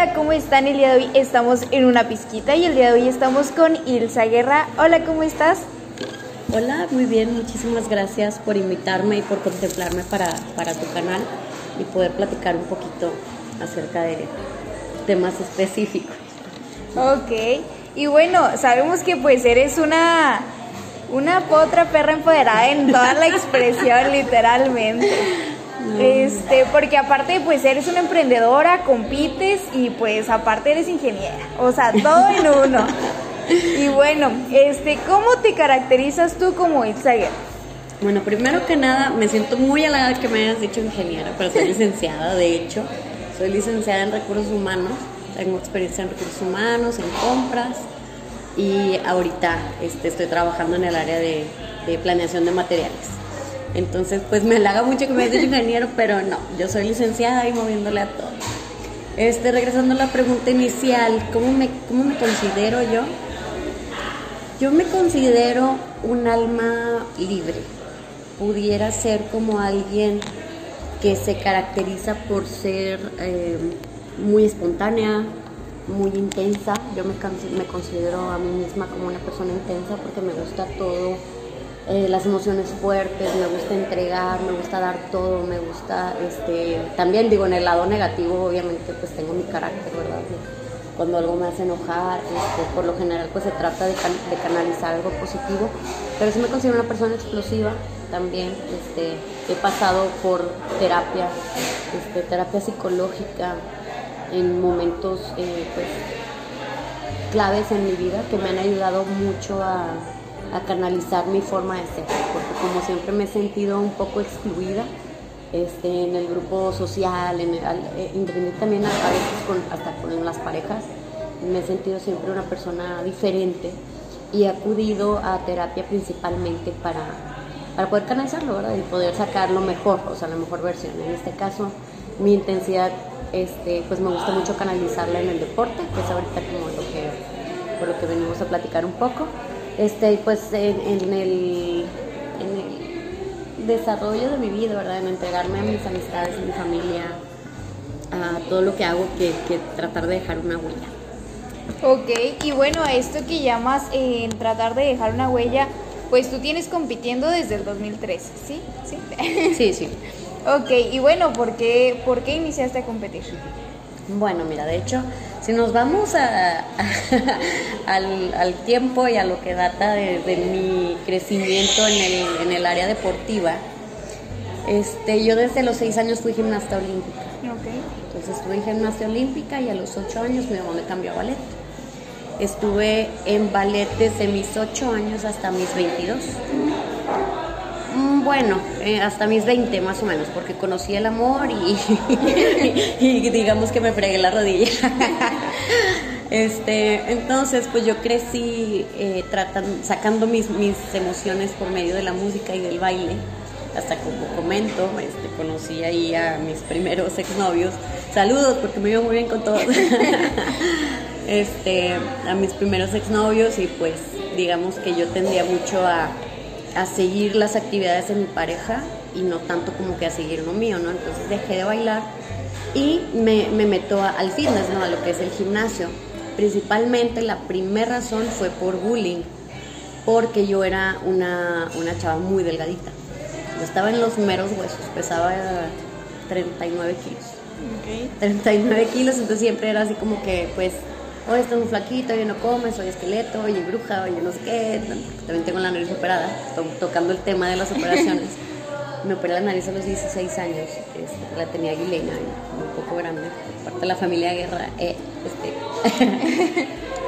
hola, ¿cómo están? El día de hoy estamos en una pizquita y el día de hoy estamos con Ilsa Guerra. Hola, ¿cómo estás? Hola, muy bien, muchísimas gracias por invitarme y por contemplarme para, para tu canal y poder platicar un poquito acerca de temas específicos. Ok, y bueno, sabemos que pues eres una, una potra perra empoderada en toda la expresión, literalmente. Este, porque aparte pues eres una emprendedora, compites y pues aparte eres ingeniera, o sea, todo en uno. Y bueno, este, ¿cómo te caracterizas tú como Itzaguer? Bueno, primero que nada, me siento muy halagada que me hayas dicho ingeniera, pero soy licenciada, de hecho. Soy licenciada en recursos humanos, tengo experiencia en recursos humanos, en compras y ahorita este, estoy trabajando en el área de, de planeación de materiales. Entonces, pues me halaga mucho que me hayas dicho ingeniero, pero no, yo soy licenciada y moviéndole a todo. Este, regresando a la pregunta inicial, ¿cómo me, cómo me considero yo? Yo me considero un alma libre. Pudiera ser como alguien que se caracteriza por ser eh, muy espontánea, muy intensa. Yo me, me, considero a mí misma como una persona intensa porque me gusta todo, eh, las emociones fuertes, me gusta entregar, me gusta dar todo, me gusta, este, también digo, en el lado negativo obviamente pues tengo mi carácter, ¿verdad? cuando algo me hace enojar, este, por lo general pues se trata de, canalizar algo positivo, pero sí me considero una persona explosiva también, este, he pasado por terapia, este, terapia psicológica en momentos eh, pues, claves en mi vida que me han ayudado mucho a, a canalizar mi forma de ser, porque como siempre me he sentido un poco excluida, este, en el grupo social, en el, eh, también a, veces con, hasta con las parejas. Me he sentido siempre una persona diferente y he acudido a terapia principalmente para, para poder canalizarlo, ¿verdad? Y poder sacar lo mejor, o sea, la mejor versión. En este caso, mi intensidad, este, pues me gusta mucho canalizarla en el deporte, que es ahorita como lo que, por lo que venimos a platicar un poco. Este, pues en, en el, en el desarrollo de mi vida, ¿verdad? En entregarme a mis amistades, a mi familia, a todo lo que hago, que, que tratar de dejar una huella. Ok, y bueno, a esto que llamas en tratar de dejar una huella, pues tú tienes compitiendo desde el 2013, ¿sí? Sí, sí. sí. ok, y bueno, ¿por qué, ¿por qué iniciaste a competir? Bueno, mira, de hecho, si nos vamos a, al, al, tiempo y a lo que data de, de mi crecimiento en el, en el, área deportiva, este, yo desde los seis años fui gimnasta olímpica. Okay. Entonces estuve en gimnasia olímpica y a los ocho años mi mamá me cambió a ballet. Estuve en ballet desde mis ocho años hasta mis 22. Bueno, eh, hasta mis 20 más o menos, porque conocí el amor y, y digamos que me fregué la rodilla. Este, entonces, pues yo crecí eh, tratando, sacando mis, mis emociones por medio de la música y del baile. Hasta como comento, este, conocí ahí a mis primeros exnovios. Saludos, porque me iba muy bien con todos. este, a mis primeros exnovios y pues digamos que yo tendía mucho a, a seguir las actividades de mi pareja y no tanto como que a seguir lo mío, ¿no? Entonces dejé de bailar y me, me meto a, al fitness, ¿no? A lo que es el gimnasio. Principalmente la primera razón fue por bullying, porque yo era una, una chava muy delgadita. Yo estaba en los meros huesos, pesaba 39 kilos. Okay. 39 kilos, entonces siempre era así como que, pues, oye, estás muy flaquito, oye, no comes, soy esqueleto, oye, bruja, oye, no sé qué. También tengo la nariz operada, estoy tocando el tema de las operaciones. Me operé la nariz a los 16 años, este, la tenía aguileña, un poco grande, parte de la familia Guerra. Eh, este.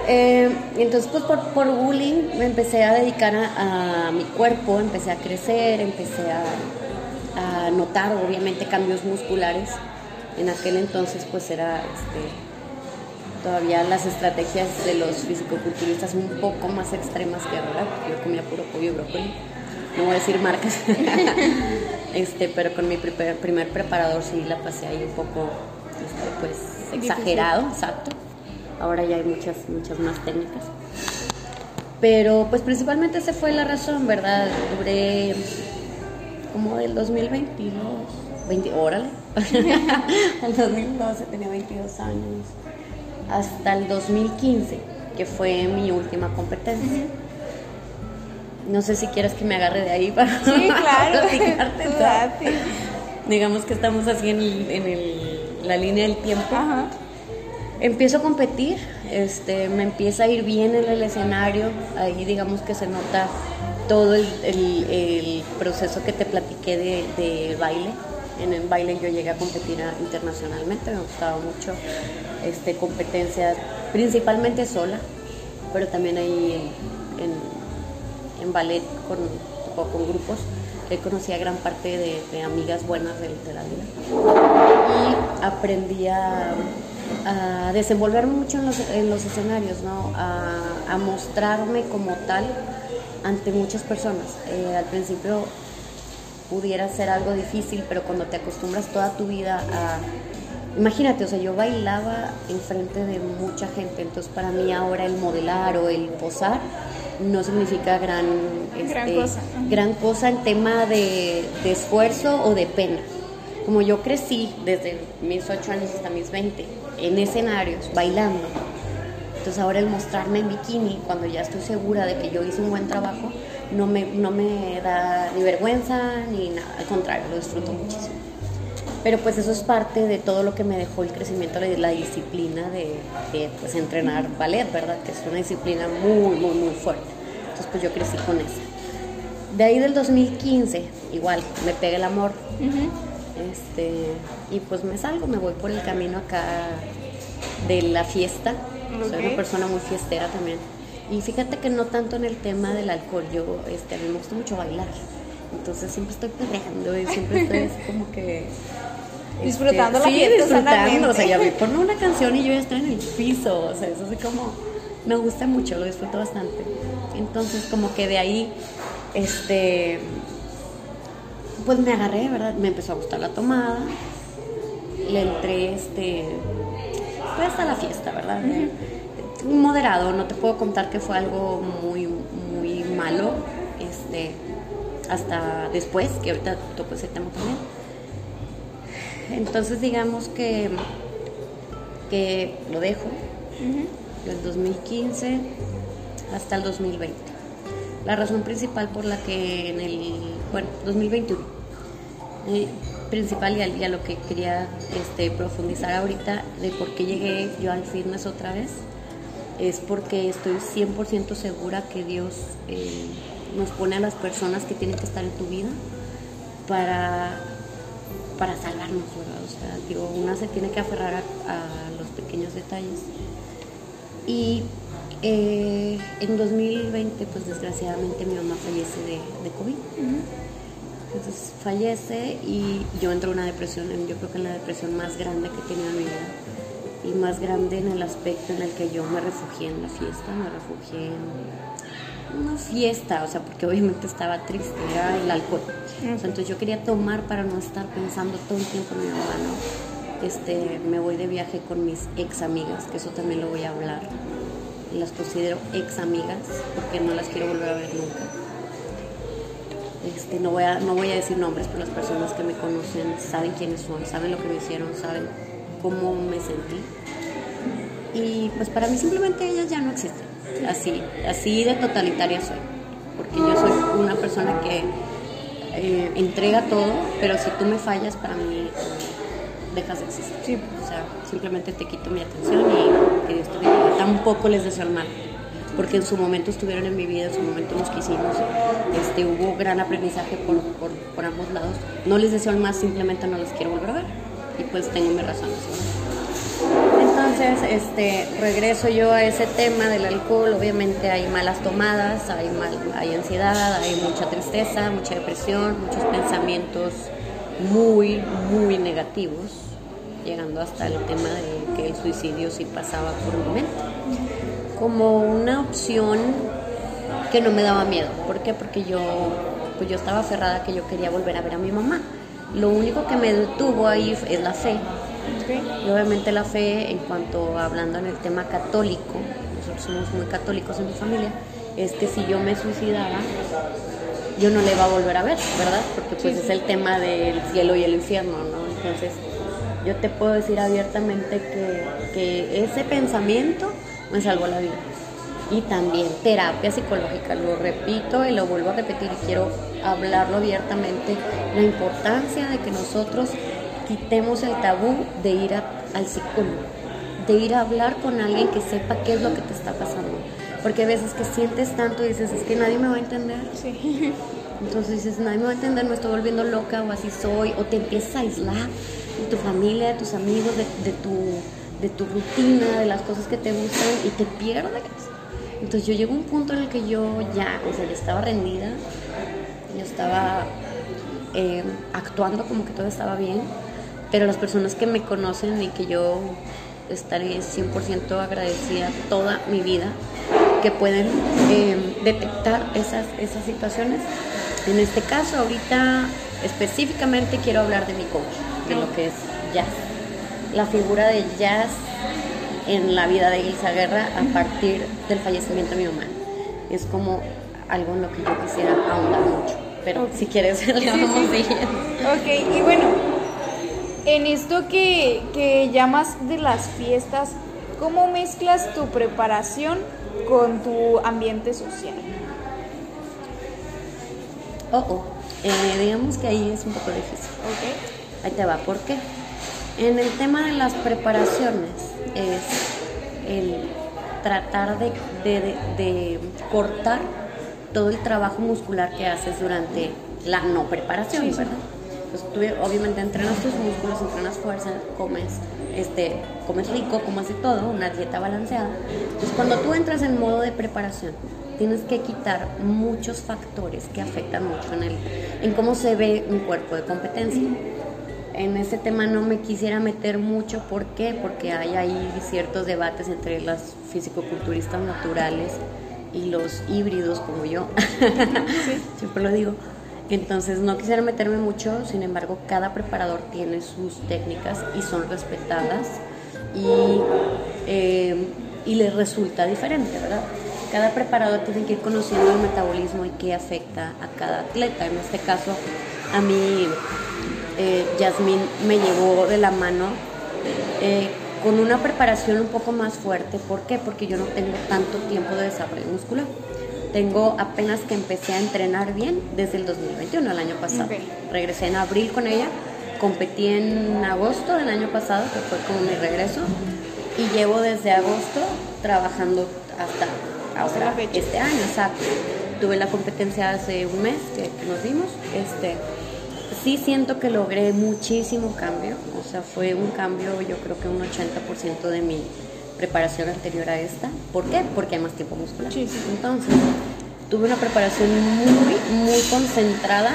eh, entonces, pues por, por, bullying me empecé a dedicar a, a, mi cuerpo, empecé a crecer, empecé a, a notar, obviamente, cambios musculares. En aquel entonces, pues era este, todavía las estrategias de los fisicoculturistas un poco más extremas que ahora, porque yo comía puro pollo y brócoli. No voy a decir marcas, este, pero con mi primer, primer, preparador sí la pasé ahí un poco, este, pues, exagerado, exacto. Ahora ya hay muchas, muchas más técnicas. Pero, pues, principalmente esa fue la razón, ¿verdad? Duré como del 2022, 20, órale, el 2012 tenía 22 años hasta el 2015, que fue mi última competencia. No sé si quieres que me agarre de ahí para Sí, claro. platicarte. Digamos que estamos así en, el- en el- la línea del tiempo. Ajá. Empiezo a competir, este, me empieza a ir bien en el escenario, ahí digamos que se nota todo el, el- el proceso que te platiqué de, de baile. En el baile yo llegué a competir internacionalmente, me gustaba mucho este, competencias, principalmente sola, pero también ahí en, en- ballet con, con grupos, que a gran parte de, amigas buenas de, de la vida y aprendí a, desenvolverme mucho en los, en los escenarios, ¿no? a, a mostrarme como tal ante muchas personas. Eh, al principio pudiera ser algo difícil, pero cuando te acostumbras toda tu vida a... Imagínate, o sea, yo bailaba enfrente de mucha gente, entonces para mí ahora el modelar o el posar no significa gran, Gran este, cosa. Gran cosa en tema de, de esfuerzo o de pena. Como yo crecí desde mis 8 años hasta mis 20 en escenarios, bailando, entonces ahora el mostrarme en bikini, cuando ya estoy segura de que yo hice un buen trabajo, no me, no me da ni vergüenza ni nada, al contrario, lo disfruto muchísimo. Pero pues eso es parte de todo lo que me dejó el crecimiento la disciplina de, de, pues entrenar ballet, ¿verdad? Que es una disciplina muy, muy, muy fuerte. Entonces pues yo crecí con esa. De ahí del 2015, igual, me pega el amor. Este, y pues me salgo, me voy por el camino acá de la fiesta. Soy una persona muy fiestera también. Y fíjate que no tanto en el tema del alcohol, yo este, a mí me gusta mucho bailar. Entonces siempre estoy peleando y siempre estoy así como que... este, Disfrutando la sí, fiesta disfrutando. O sea, ya me ponen una canción y yo ya estoy en el piso. O sea, eso así como... Me gusta mucho, lo disfruto bastante. Entonces como que de ahí, este pues me agarré, ¿verdad? Me empezó a gustar la tomada. Le entré, este, pues a la fiesta, ¿verdad? Moderado, no te puedo contar que fue algo muy, muy malo, este, hasta después, que ahorita toco ese tema también. Entonces digamos que, que lo dejo, del 2015 hasta el 2020. La razón principal por la que en el, bueno, 2021, eh, principal y a, y a lo que quería este, profundizar ahorita de por qué llegué yo al fitness otra vez, es porque estoy 100% segura que Dios eh, nos pone a las personas que tienen que estar en tu vida para, para salvarnos, ¿verdad? O sea, digo, una se tiene que aferrar a, a los pequeños detalles. Y eh, en 2020, pues desgraciadamente mi mamá fallece de, de COVID. Entonces fallece y yo entro en una depresión, yo creo que en la depresión más grande que he tenido en mi vida. Y más grande en el aspecto en el que yo me refugié en la fiesta, me refugié en una fiesta, o sea, porque obviamente estaba triste, era el alcohol. O sea, entonces yo quería tomar para no estar pensando todo el tiempo en mi mamá, ¿no? Este, me voy de viaje con mis ex amigas, que eso también lo voy a hablar. Las considero ex amigas porque no las quiero volver a ver nunca. Este, no, voy a, no voy a decir nombres, pero las personas que me conocen saben quiénes son, saben lo que me hicieron, saben cómo me sentí. Y pues para mí simplemente ellas ya no existen. Así, así de totalitaria soy. Porque yo soy una persona que eh, entrega todo, pero si tú me fallas, para mí dejas de existir. Sí. O sea, simplemente te quito mi atención y que Dios te bendiga. Tampoco les deseo el mal, porque en su momento estuvieron en mi vida, en su momento nos quisimos. Este, hubo gran aprendizaje por, por, por ambos lados. No les deseo el mal, simplemente no les quiero volver a ver. Y pues tengo mis razones. Entonces, este, regreso yo a ese tema del alcohol. Obviamente hay malas tomadas, hay, mal, hay ansiedad, hay mucha tristeza, mucha depresión, muchos pensamientos muy, muy negativos, llegando hasta el tema de que el suicidio sí pasaba por mi mente. Como una opción que no me daba miedo. ¿Por qué? Porque yo, pues yo estaba aferrada que yo quería volver a ver a mi mamá. Lo único que me detuvo ahí es la fe. Y obviamente la fe, en cuanto hablando en el tema católico, nosotros somos muy católicos en mi familia, es que si yo me suicidara, yo no le iba a volver a ver, ¿verdad? Porque pues es el tema del cielo y el infierno, ¿no? Entonces, yo te puedo decir abiertamente que, que ese pensamiento me salvó la vida. Y también terapia psicológica, lo repito y lo vuelvo a repetir y quiero hablarlo abiertamente, la importancia de que nosotros quitemos el tabú de ir al psicólogo, de ir a hablar con alguien que sepa qué es lo que te está pasando. Porque a veces que sientes tanto y dices, es que nadie me va a entender. Sí. Entonces dices, nadie me va a entender, me estoy volviendo loca o así soy, o te empiezas a aislar de tu familia, de tus amigos, de, tu, de tu rutina, de las cosas que te gustan y te pierdes. Entonces yo llego a un punto en el que yo ya, o sea, yo estaba rendida, yo estaba eh, actuando como que todo estaba bien, pero las personas que me conocen y que yo estaré 100% agradecida toda mi vida, que pueden eh, detectar esas, esas situaciones. En este caso, ahorita específicamente quiero hablar de mi coach, de lo que es jazz. La figura de jazz en la vida de Elsa Guerra a partir del fallecimiento de mi mamá. Es como algo en lo que yo quisiera ahondar mucho. Pero si quieres, le vamos Ok, y bueno, en esto que, que llamas de las fiestas, ¿cómo mezclas tu preparación con tu ambiente social? Oh, oh. Eh, digamos que ahí es un poco difícil. Ok. Ahí te va, ¿por qué? En el tema de las preparaciones es el tratar de, de, cortar todo el trabajo muscular que haces durante la no preparación, ¿verdad? Pues tú obviamente entrenas tus músculos, entrenas fuerza, comes, este, comes rico, comes de todo, una dieta balanceada. Entonces cuando tú entras en modo de preparación, tienes que quitar muchos factores que afectan mucho en, el, en cómo se ve un cuerpo de competencia. En ese tema no me quisiera meter mucho, ¿por qué? Porque hay ahí ciertos debates entre las fisicoculturistas naturales y los híbridos como yo, siempre lo digo. Entonces no quisiera meterme mucho, sin embargo cada preparador tiene sus técnicas y son respetadas y, eh, y les resulta diferente, ¿verdad? Cada preparador tiene que ir conociendo el metabolismo y qué afecta a cada atleta. En este caso, a mí, eh, Yasmín me llevó de la mano eh, con una preparación un poco más fuerte. ¿Por qué? Porque yo no tengo tanto tiempo de desarrollo muscular. Tengo apenas que empecé a entrenar bien desde el 2021, el año pasado. Regresé en abril con ella, competí en agosto del año pasado, que fue como mi regreso, y llevo desde agosto trabajando hasta ahora, este año, exacto. Tuve la competencia hace un mes que, nos dimos. Este, sí siento que logré muchísimo cambio, o sea, fue un cambio yo creo que un 80% de mi preparación anterior a esta. ¿Por qué? Porque hay más tiempo muscular. Entonces, tuve una preparación muy, muy concentrada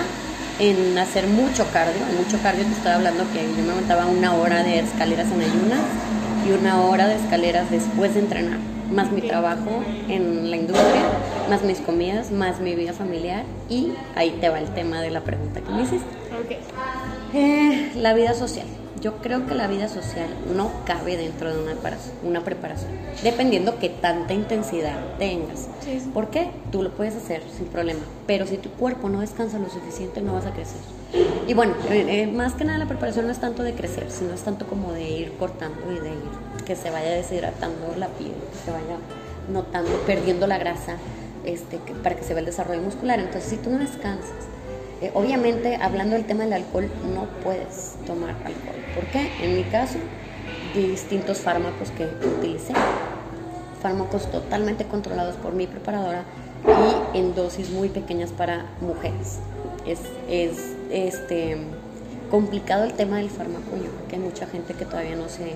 en hacer mucho cardio. mucho cardio te estoy hablando que yo me montaba una hora de escaleras en ayunas y una hora de escaleras después de entrenar más mi trabajo en la industria, más mis comidas, más mi vida familiar y ahí te va el tema de la pregunta que me hiciste. Eh, la vida social. Yo creo que la vida social no cabe dentro de una, una preparación, dependiendo qué tanta intensidad tengas. ¿Por qué? Tú lo puedes hacer sin problema, pero si tu cuerpo no descansa lo suficiente no vas a crecer. Y bueno, eh, eh, más que nada la preparación no es tanto de crecer, sino es tanto como de ir cortando y de ir que se vaya deshidratando la piel, que se vaya notando, perdiendo la grasa, este, para que se vea el desarrollo muscular. Entonces, si tú no descansas, eh, obviamente, hablando del tema del alcohol, no puedes tomar alcohol. ¿Por qué? En mi caso, distintos fármacos que utilicé, fármacos totalmente controlados por mi preparadora y en dosis muy pequeñas para mujeres. Es, es este, complicado el tema del fármaco, yo creo que hay mucha gente que todavía no se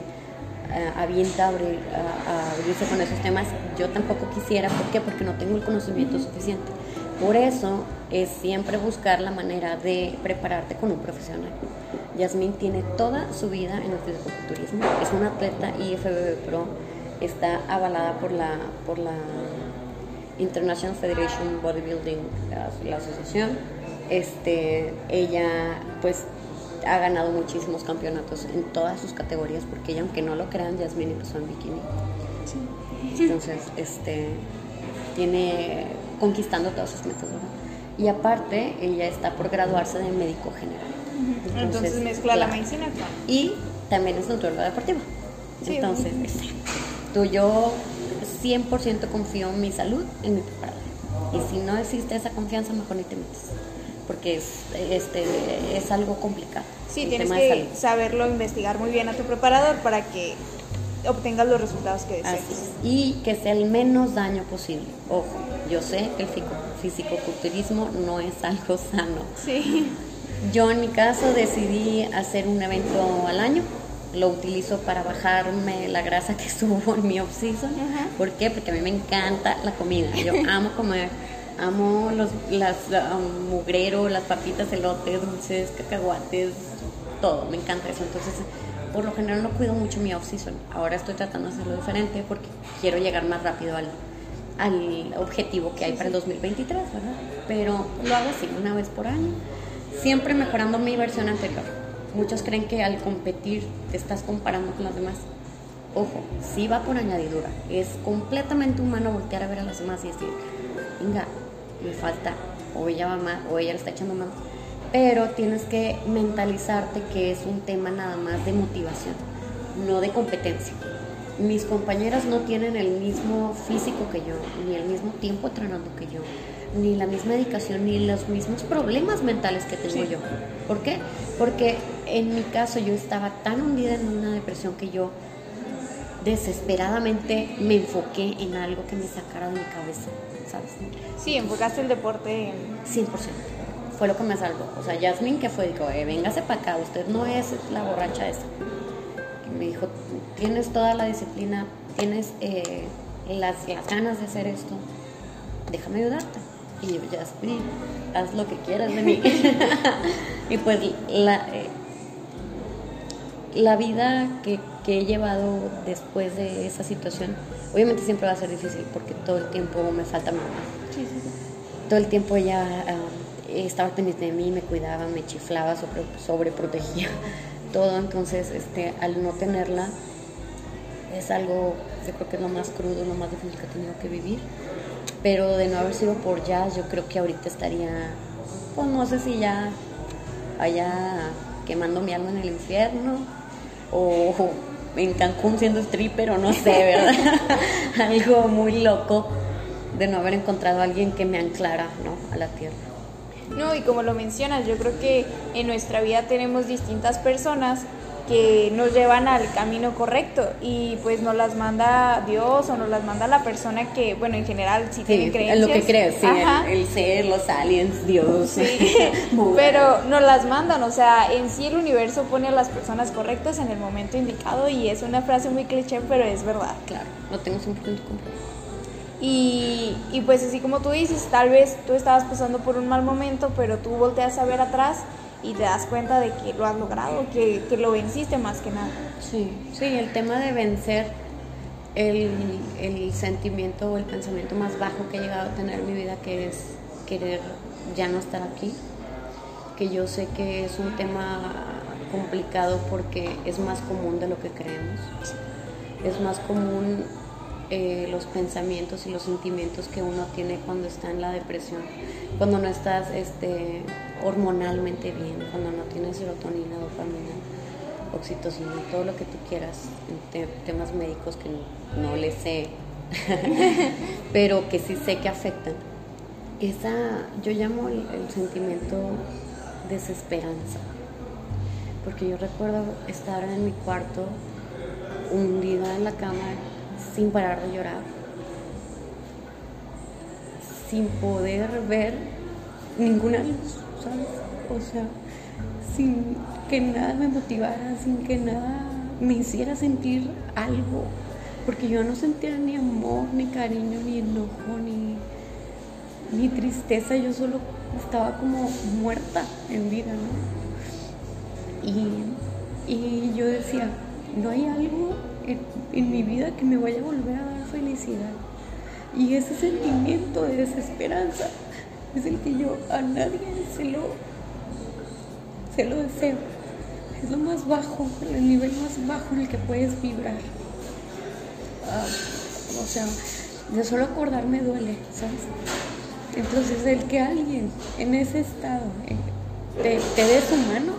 avienta a, abrir, a, abrirse con esos temas. Yo tampoco quisiera, ¿por qué? Porque no tengo el conocimiento suficiente. Por eso es siempre buscar la manera de prepararte con un profesional. Yasmin tiene toda su vida en el fisicoculturismo, es una atleta IFBB Pro, está avalada por la, por la International Federation Bodybuilding, la, la asociación. Este, ella pues ha ganado muchísimos campeonatos en todas sus categorías, porque ella, aunque no lo crean, Jasmine empezó en bikini. Entonces, este, tiene conquistando todos sus metas, Y aparte, ella está por graduarse de médico general. Entonces, mezcla la medicina Y también es nutrióloga deportiva. Sí, Entonces, este, tú yo 100% confío en mi salud, en mi preparador. Y si no existe esa confianza, mejor ni te metes. Porque es, este, es algo complicado. Sí, tienes que saberlo investigar muy bien a tu preparador para que obtengas los resultados que deseas. Y que sea el menos daño posible. Ojo, yo sé que el fisicoculturismo no es algo sano. Sí. Yo en mi caso decidí hacer un evento al año. Lo utilizo para bajarme la grasa que subo en mi off-season. ¿Por qué? Porque a mí me encanta la comida. Yo amo comer. Amo los las, um, mugrero, las papitas, elotes, dulces, cacahuates, todo. Me encanta eso. Entonces, por lo general no cuido mucho mi off-season. Ahora estoy tratando de hacerlo diferente porque quiero llegar más rápido al, al objetivo que hay para el 2023, ¿verdad? Pero lo hago así, una vez por año, siempre mejorando mi versión anterior. Muchos creen que al competir te estás comparando con las demás. Ojo, sí va por añadidura. Es completamente humano voltear a ver a los demás y decir, venga, me falta, o ella va más, o ella le está echando más. Pero tienes que mentalizarte que es un tema nada más de motivación, no de competencia. Mis compañeras no tienen el mismo físico que yo, ni el mismo tiempo entrenando que yo, ni la misma dedicación, ni los mismos problemas mentales que tengo yo. ¿Por qué? Porque en mi caso yo estaba tan hundida en una depresión que yo desesperadamente me enfoqué en algo que me sacara de mi cabeza, ¿sabes? Sí, enfocaste el deporte en... 100%. Fue lo que me salvó. O sea, Yasmin que fue, dijo, eh, véngase para acá, usted no es la borracha esa. Y me dijo, tienes toda la disciplina, tienes eh, las, las ganas de hacer esto, déjame ayudarte. Y yo, Yasmin, haz lo que quieras de mí. y pues la, eh, la vida que, que he llevado después de esa situación, obviamente siempre va a ser difícil porque todo el tiempo me falta mi mamá Sí, sí, sí. todo el tiempo ella ah, estaba pendiente de mí, me cuidaba, me chiflaba, sobre, sobreprotegía todo. Entonces, este, al no tenerla, es algo, yo creo que es lo más crudo, lo más difícil que he tenido que vivir. Pero de no haber sido por jazz, yo creo que ahorita estaría, pues no sé si ya allá quemando mi alma en el infierno o en Cancún siendo stripper o no sé, ¿verdad? Algo muy loco de no haber encontrado a alguien que me anclara ¿no? a la tierra. No, y como lo mencionas, yo creo que en nuestra vida tenemos distintas personas que nos llevan al camino correcto y pues nos las manda Dios o nos las manda la persona que, bueno, en general sí, tiene Sí, creencias. en lo que crees, sí, el, el ser, los aliens, Dios. Sí, pero nos las mandan, o sea, en sí el universo pone a las personas correctas en el momento indicado y es una frase muy cliché, pero es verdad. Claro, lo tengo 100% comprobado. Y, y pues así como tú dices, tal vez tú estabas pasando por un mal momento, pero tú volteas a ver atrás y te das cuenta de que lo has logrado, que, que lo venciste más que nada. Sí, sí, el tema de vencer el, el sentimiento o el pensamiento más bajo que he llegado a tener en mi vida, que es querer ya no estar aquí, que yo sé que es un tema complicado porque es más común de lo que creemos. Es más común eh, los pensamientos y los sentimientos que uno tiene cuando está en la depresión, cuando no estás este, hormonalmente bien, cuando no tienes serotonina, dopamina, oxitocina, todo lo que tú quieras, en te- temas médicos que no, no le sé, pero que sí sé que afectan. Esa, yo llamo el, el sentimiento desesperanza, porque yo recuerdo estar en mi cuarto hundida en la cama sin parar de llorar, sin poder ver ninguna luz, ¿sabes? O sea, sin que nada me motivara, sin que nada me hiciera sentir algo, porque yo no sentía ni amor, ni cariño, ni enojo, ni, ni tristeza, yo solo estaba como muerta en vida, ¿no? Y, y yo decía, no hay algo en, mi vida que me vaya a volver a dar felicidad. Y ese sentimiento de desesperanza es el que yo a nadie se lo, se lo deseo. Es lo más bajo, el nivel más bajo en el que puedes vibrar. Ah, o sea, de solo acordarme duele, ¿sabes? Entonces, el que alguien en ese estado eh, te, te dé su mano,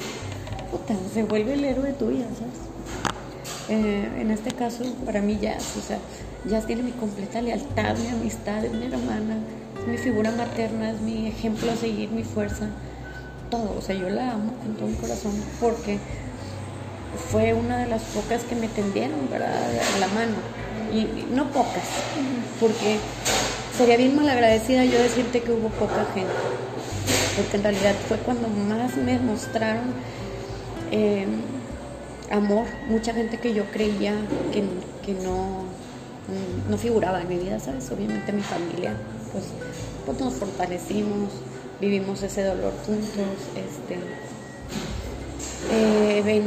puta, se vuelve el héroe tuya, ¿sabes? Eh, en este caso, para mí ya, o sea, ya tiene mi completa lealtad, mi amistad, es mi hermana, es mi figura materna, es mi ejemplo a seguir, mi fuerza, todo. O sea, yo la amo con todo mi corazón porque fue una de las pocas que me tendieron, ¿verdad? La mano. Y no pocas, porque sería bien malagradecida yo decirte que hubo poca gente, porque en realidad fue cuando más me mostraron eh, amor, mucha gente que yo creía que, que no, no figuraba en mi vida, ¿sabes? Obviamente mi familia, pues, pues nos fortalecimos, vivimos ese dolor juntos, este, eh, eh,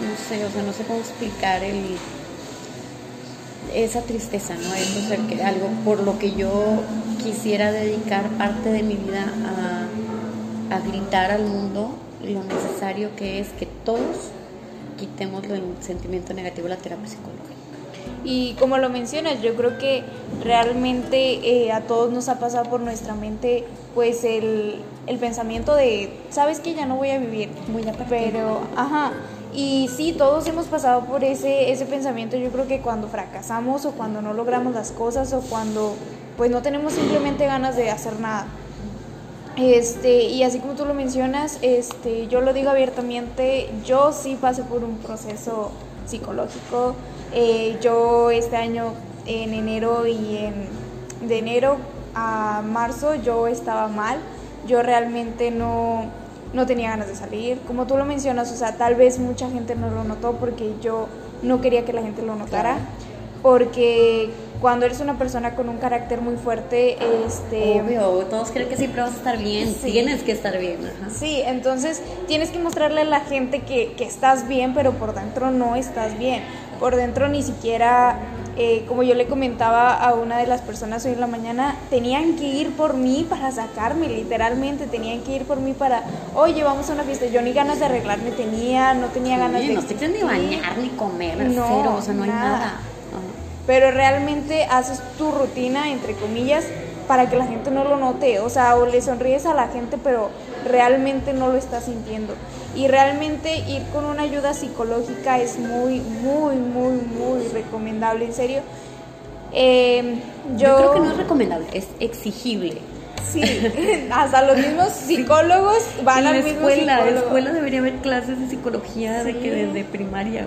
no sé, o sea, no sé cómo explicar el, esa tristeza, ¿no? Eso es que, algo por lo que yo quisiera dedicar parte de mi vida a, a gritar al mundo lo necesario que es que todos quitemos el sentimiento negativo de la terapia psicológica. Y como lo mencionas, yo creo que realmente eh, a todos nos ha pasado por nuestra mente pues el, el pensamiento de, sabes que ya no voy a vivir, voy a pero, ajá, y sí, todos hemos pasado por ese, ese pensamiento, yo creo que cuando fracasamos o cuando no logramos las cosas o cuando pues no tenemos simplemente ganas de hacer nada. Este, y así como tú lo mencionas, este, yo lo digo abiertamente, yo sí pasé por un proceso psicológico. Eh, yo este año, en enero y en, de enero a marzo, yo estaba mal. Yo realmente no, no tenía ganas de salir. Como tú lo mencionas, o sea, tal vez mucha gente no lo notó porque yo no quería que la gente lo notara. Porque cuando eres una persona con un carácter muy fuerte, este... Obvio, todos creen que siempre vas a estar bien, tienes que estar bien. Sí, entonces tienes que mostrarle a la gente que, que, estás bien, pero por dentro no estás bien. Por dentro ni siquiera, eh, como yo le comentaba a una de las personas hoy en la mañana, tenían que ir por mí para sacarme, literalmente, tenían que ir por mí para, oye, vamos a una fiesta. Yo ni ganas de arreglarme tenía, no tenía ganas de... No te ni bañar, ni comer, no, cero, o sea, no hay nada pero realmente haces tu rutina, entre comillas, para que la gente no lo note, o sea, o le sonríes a la gente, pero realmente no lo estás sintiendo. Y realmente ir con una ayuda psicológica es muy, muy, muy, muy recomendable, en serio. Em, yo... creo que no es recomendable, es exigible. Sí, hasta los mismos psicólogos van al mismo escuela, En la escuela debería haber clases de psicología de que desde primaria.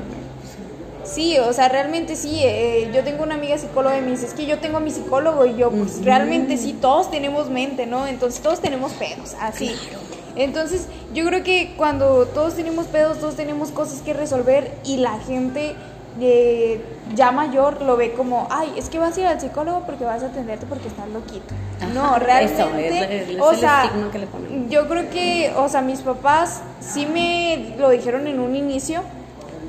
Sí, o sea, realmente sí. Eh, yo tengo una amiga psicóloga y me dice, es que yo tengo a mi psicólogo y yo, pues realmente sí, todos tenemos mente, ¿no? Entonces todos tenemos pedos, así. Entonces yo creo que cuando todos tenemos pedos, todos tenemos cosas que resolver y la gente eh, ya mayor lo ve como, ay, es que vas a ir al psicólogo porque vas a atenderte porque estás loquito. no, realmente, o sea, yo creo que, o sea, mis papás sí me lo dijeron en un inicio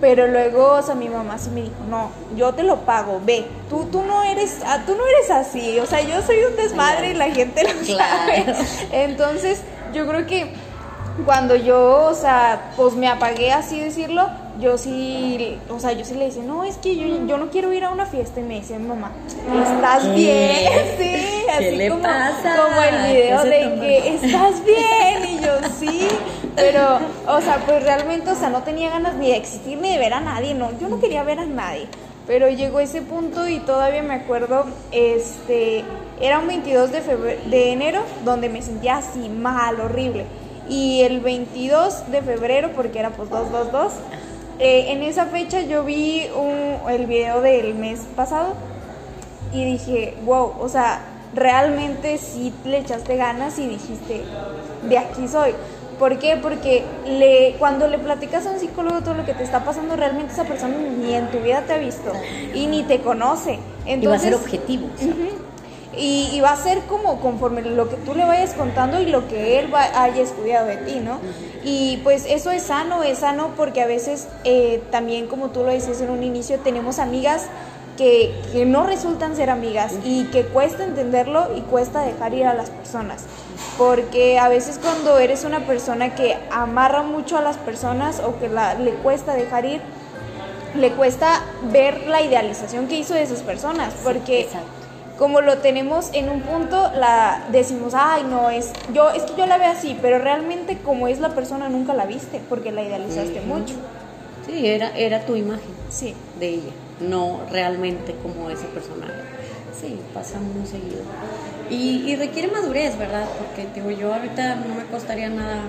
pero luego, o sea, mi mamá sí me dijo, no, yo te lo pago, ve, tú, tú no eres, ah, tú no eres así, o sea, yo soy un desmadre y la gente lo sabe. Entonces, yo creo que cuando yo, o sea, pues me apagué así decirlo, yo sí, o sea, yo sí le decía, no, es que yo, yo no quiero ir a una fiesta. Y me dice mamá, ¿estás bien? Sí, así como, como el video de que estás bien. Y yo, sí, pero, o sea, pues realmente, o sea, no tenía ganas ni de existir ni de ver a nadie, no, yo no quería ver a nadie. Pero llegó ese punto y todavía me acuerdo, este, era un 22 de, de enero donde me sentía así mal, horrible. Y el 22 de febrero, porque era pues 222, eh, en esa fecha yo vi un, el video del mes pasado y dije, wow, o sea, realmente sí le echaste ganas y dijiste, de aquí soy. ¿Por qué? Porque le, cuando le platicas a un psicólogo todo lo que te está pasando, realmente esa persona ni en tu vida te ha visto y ni te conoce. Entonces, y va a ser objetivo. Y, va a ser como conforme lo que tú le vayas contando y lo que él haya estudiado de ti, ¿no? Y pues eso es sano, es sano porque a veces eh, también, como tú lo dices en un inicio, tenemos amigas que, no resultan ser amigas y que cuesta entenderlo y cuesta dejar ir a las personas porque a veces cuando eres una persona que amarra mucho a las personas o que le cuesta dejar ir, le cuesta ver la idealización que hizo de esas personas, porque como lo tenemos en un punto, la decimos, ay no, es, yo, es que yo la veo así, pero realmente como es la persona nunca la viste, porque la idealizaste mucho. Sí, era, era tu imagen Sí. de ella, no realmente como ese personaje. Sí, pasa muy seguido. Y, y requiere madurez, ¿verdad? Porque digo, yo ahorita no me costaría nada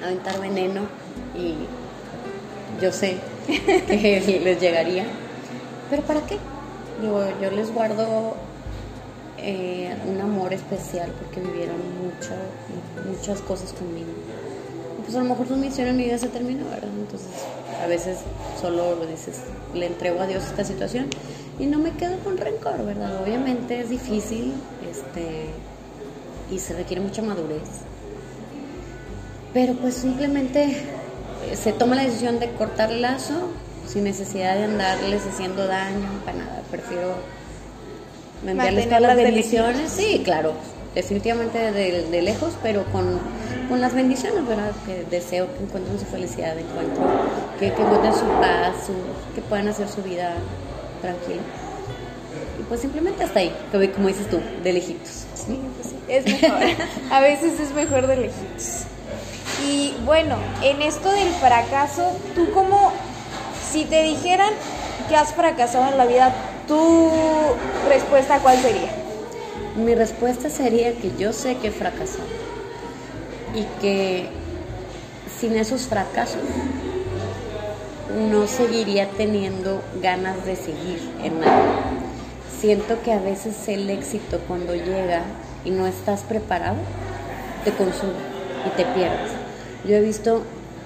aventar veneno y yo sé que les llegaría. Pero ¿para qué? Digo, yo les guardo eh, un amor especial porque vivieron mucho, muchas cosas conmigo. Pues a lo mejor su misión en mi vida se terminó, ¿verdad? Entonces a veces solo lo dices, le entrego a Dios esta situación y no me quedo con rencor, ¿verdad? Obviamente es difícil este, y se requiere mucha madurez. Pero pues simplemente eh, se toma la decisión de cortar el lazo sin necesidad de andarles haciendo daño, para nada. Prefiero enviarles todas las Mantenerlas bendiciones. Sí, claro, definitivamente de, de lejos, pero con, con las bendiciones, ¿verdad? Que deseo que encuentren su felicidad, encuentro, que, que encuentren su paz, su- que puedan hacer su vida tranquila. Y pues simplemente hasta ahí, que como dices tú, de lejitos. Sí, pues sí, es mejor. A veces es mejor de lejitos. Y bueno, en esto del fracaso, tú como, si te dijeran que has fracasado en la vida, ¿tu respuesta cuál sería? Mi respuesta sería que yo sé que he fracasado y que sin esos fracasos no seguiría teniendo ganas de seguir en nada. Siento que a veces el éxito cuando llega y no estás preparado te consume y te pierdes. Yo he visto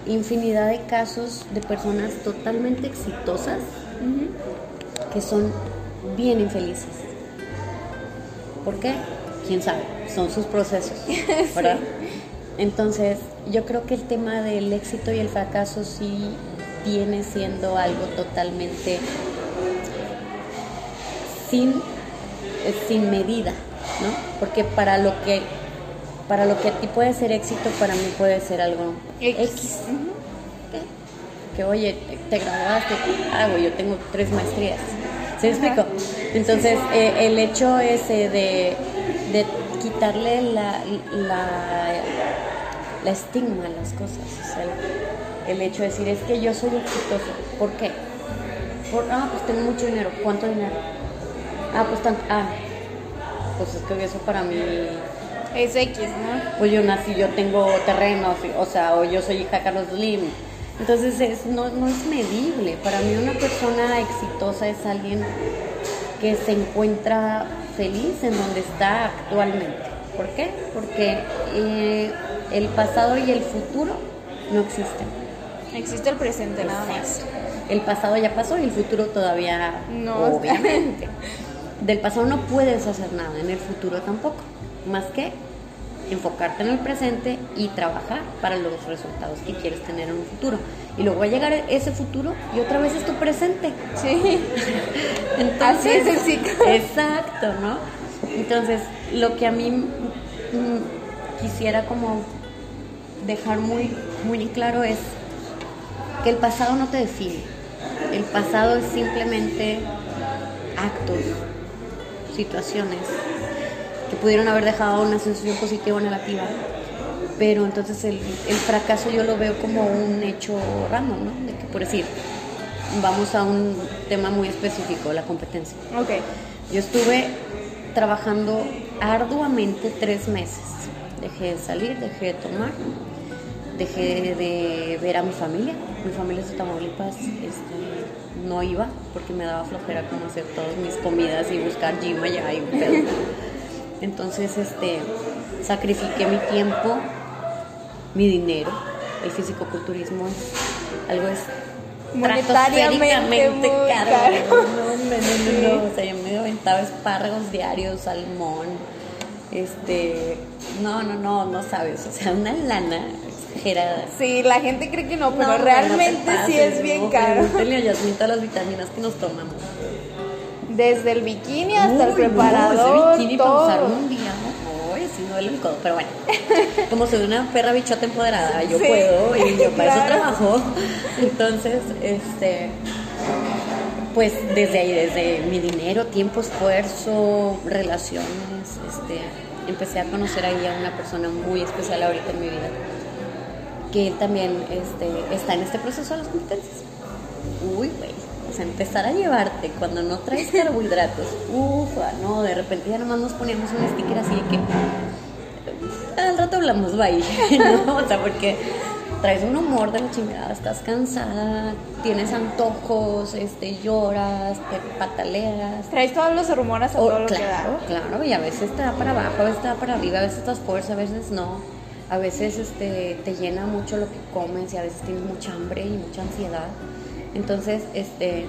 infinidad de casos de personas totalmente exitosas que son bien infelices. ¿Por qué? ¿Quién sabe? Son sus procesos, ¿verdad? Entonces, yo creo que el tema del éxito y el fracaso sí viene siendo algo totalmente sin, eh, sin medida, ¿no? Porque para lo que para lo que a ti puede ser éxito, para mí puede ser algo X. Que oye, te, te graduaste, ah, güey, yo tengo tres maestrías. ¿Se explico? Entonces, eh, el hecho ese de, de quitarle la, la, la estigma a las cosas, o sea, el hecho de decir, es que yo soy exitoso, ¿por qué? Por, ah, pues tengo mucho dinero, ¿cuánto dinero? Ah, pues tanto, ah, pues es que eso para mí Es X, ¿no? pues yo nací, yo tengo terrenos, o sea, o yo soy hija Carlos Slim. Entonces es, no, no es medible. Para mí una persona exitosa es alguien que se encuentra feliz en donde está actualmente. ¿Por qué? Porque eh, el pasado y el futuro no existen. Existe el presente nada más. El pasado ya pasó y el futuro todavía No. obviamente. Del pasado no puedes hacer nada, en el futuro tampoco. Más que enfocarte en el presente y trabajar para los resultados que quieres tener en un futuro. Y luego va a llegar ese futuro y otra vez es tu presente. Sí. Entonces, Así es. Exacto, ¿no? Entonces, lo que a mí mm, quisiera como dejar muy, muy claro es que el pasado no te define. El pasado es simplemente actos, situaciones pudieron haber dejado una sensación positiva o negativa. Pero entonces el, el fracaso yo lo veo como un hecho random, ¿no? De que, por decir, vamos a un tema muy específico, la competencia. Ok. Yo estuve trabajando arduamente tres meses. Dejé de salir, dejé de tomar, dejé de ver a mi familia. Mi familia es de Tamaulipas, este, no iba porque me daba flojera como hacer todas mis comidas y buscar gym allá y un pedo. Entonces, este, sacrifiqué mi tiempo, mi dinero. El fisicoculturismo es algo es Monetariamente caro. caro. No, no, no, no. O sea, yo me aventaba espárragos diarios, salmón, este, no, no, no, no sabes, o sea, una lana exagerada. Sí, la gente cree que no, pero No, realmente no sí es bien no, caro. A las vitaminas que nos tomamos. Desde el bikini hasta el Uy, no, preparador, ese bikini para usar todo. un día, ¿no? Uy, sí, duele el codo, pero bueno. Como soy una perra bichota empoderada, yo Sí, puedo y yo para eso trabajo. Entonces, este, pues desde ahí, desde mi dinero, tiempo, esfuerzo, relaciones, este, empecé a conocer ahí a una persona muy especial ahorita en mi vida, que también este, está en este proceso de las competencias. uy, güey. Empezar a llevarte cuando no traes carbohidratos. Ufa, no, de repente ya nomás nos poníamos un sticker así de que al rato hablamos, bye. ¿no? O sea, porque traes un humor de la chingada, estás cansada, tienes antojos, este, lloras, te pataleas. Traes todos los hormonas a O- todo lo claro, que da. claro, y a veces te da para abajo, a veces te da para arriba, a veces estás fuerza, a veces no. A veces este, te llena mucho lo que comes y a veces tienes mucha hambre y mucha ansiedad. Entonces, este,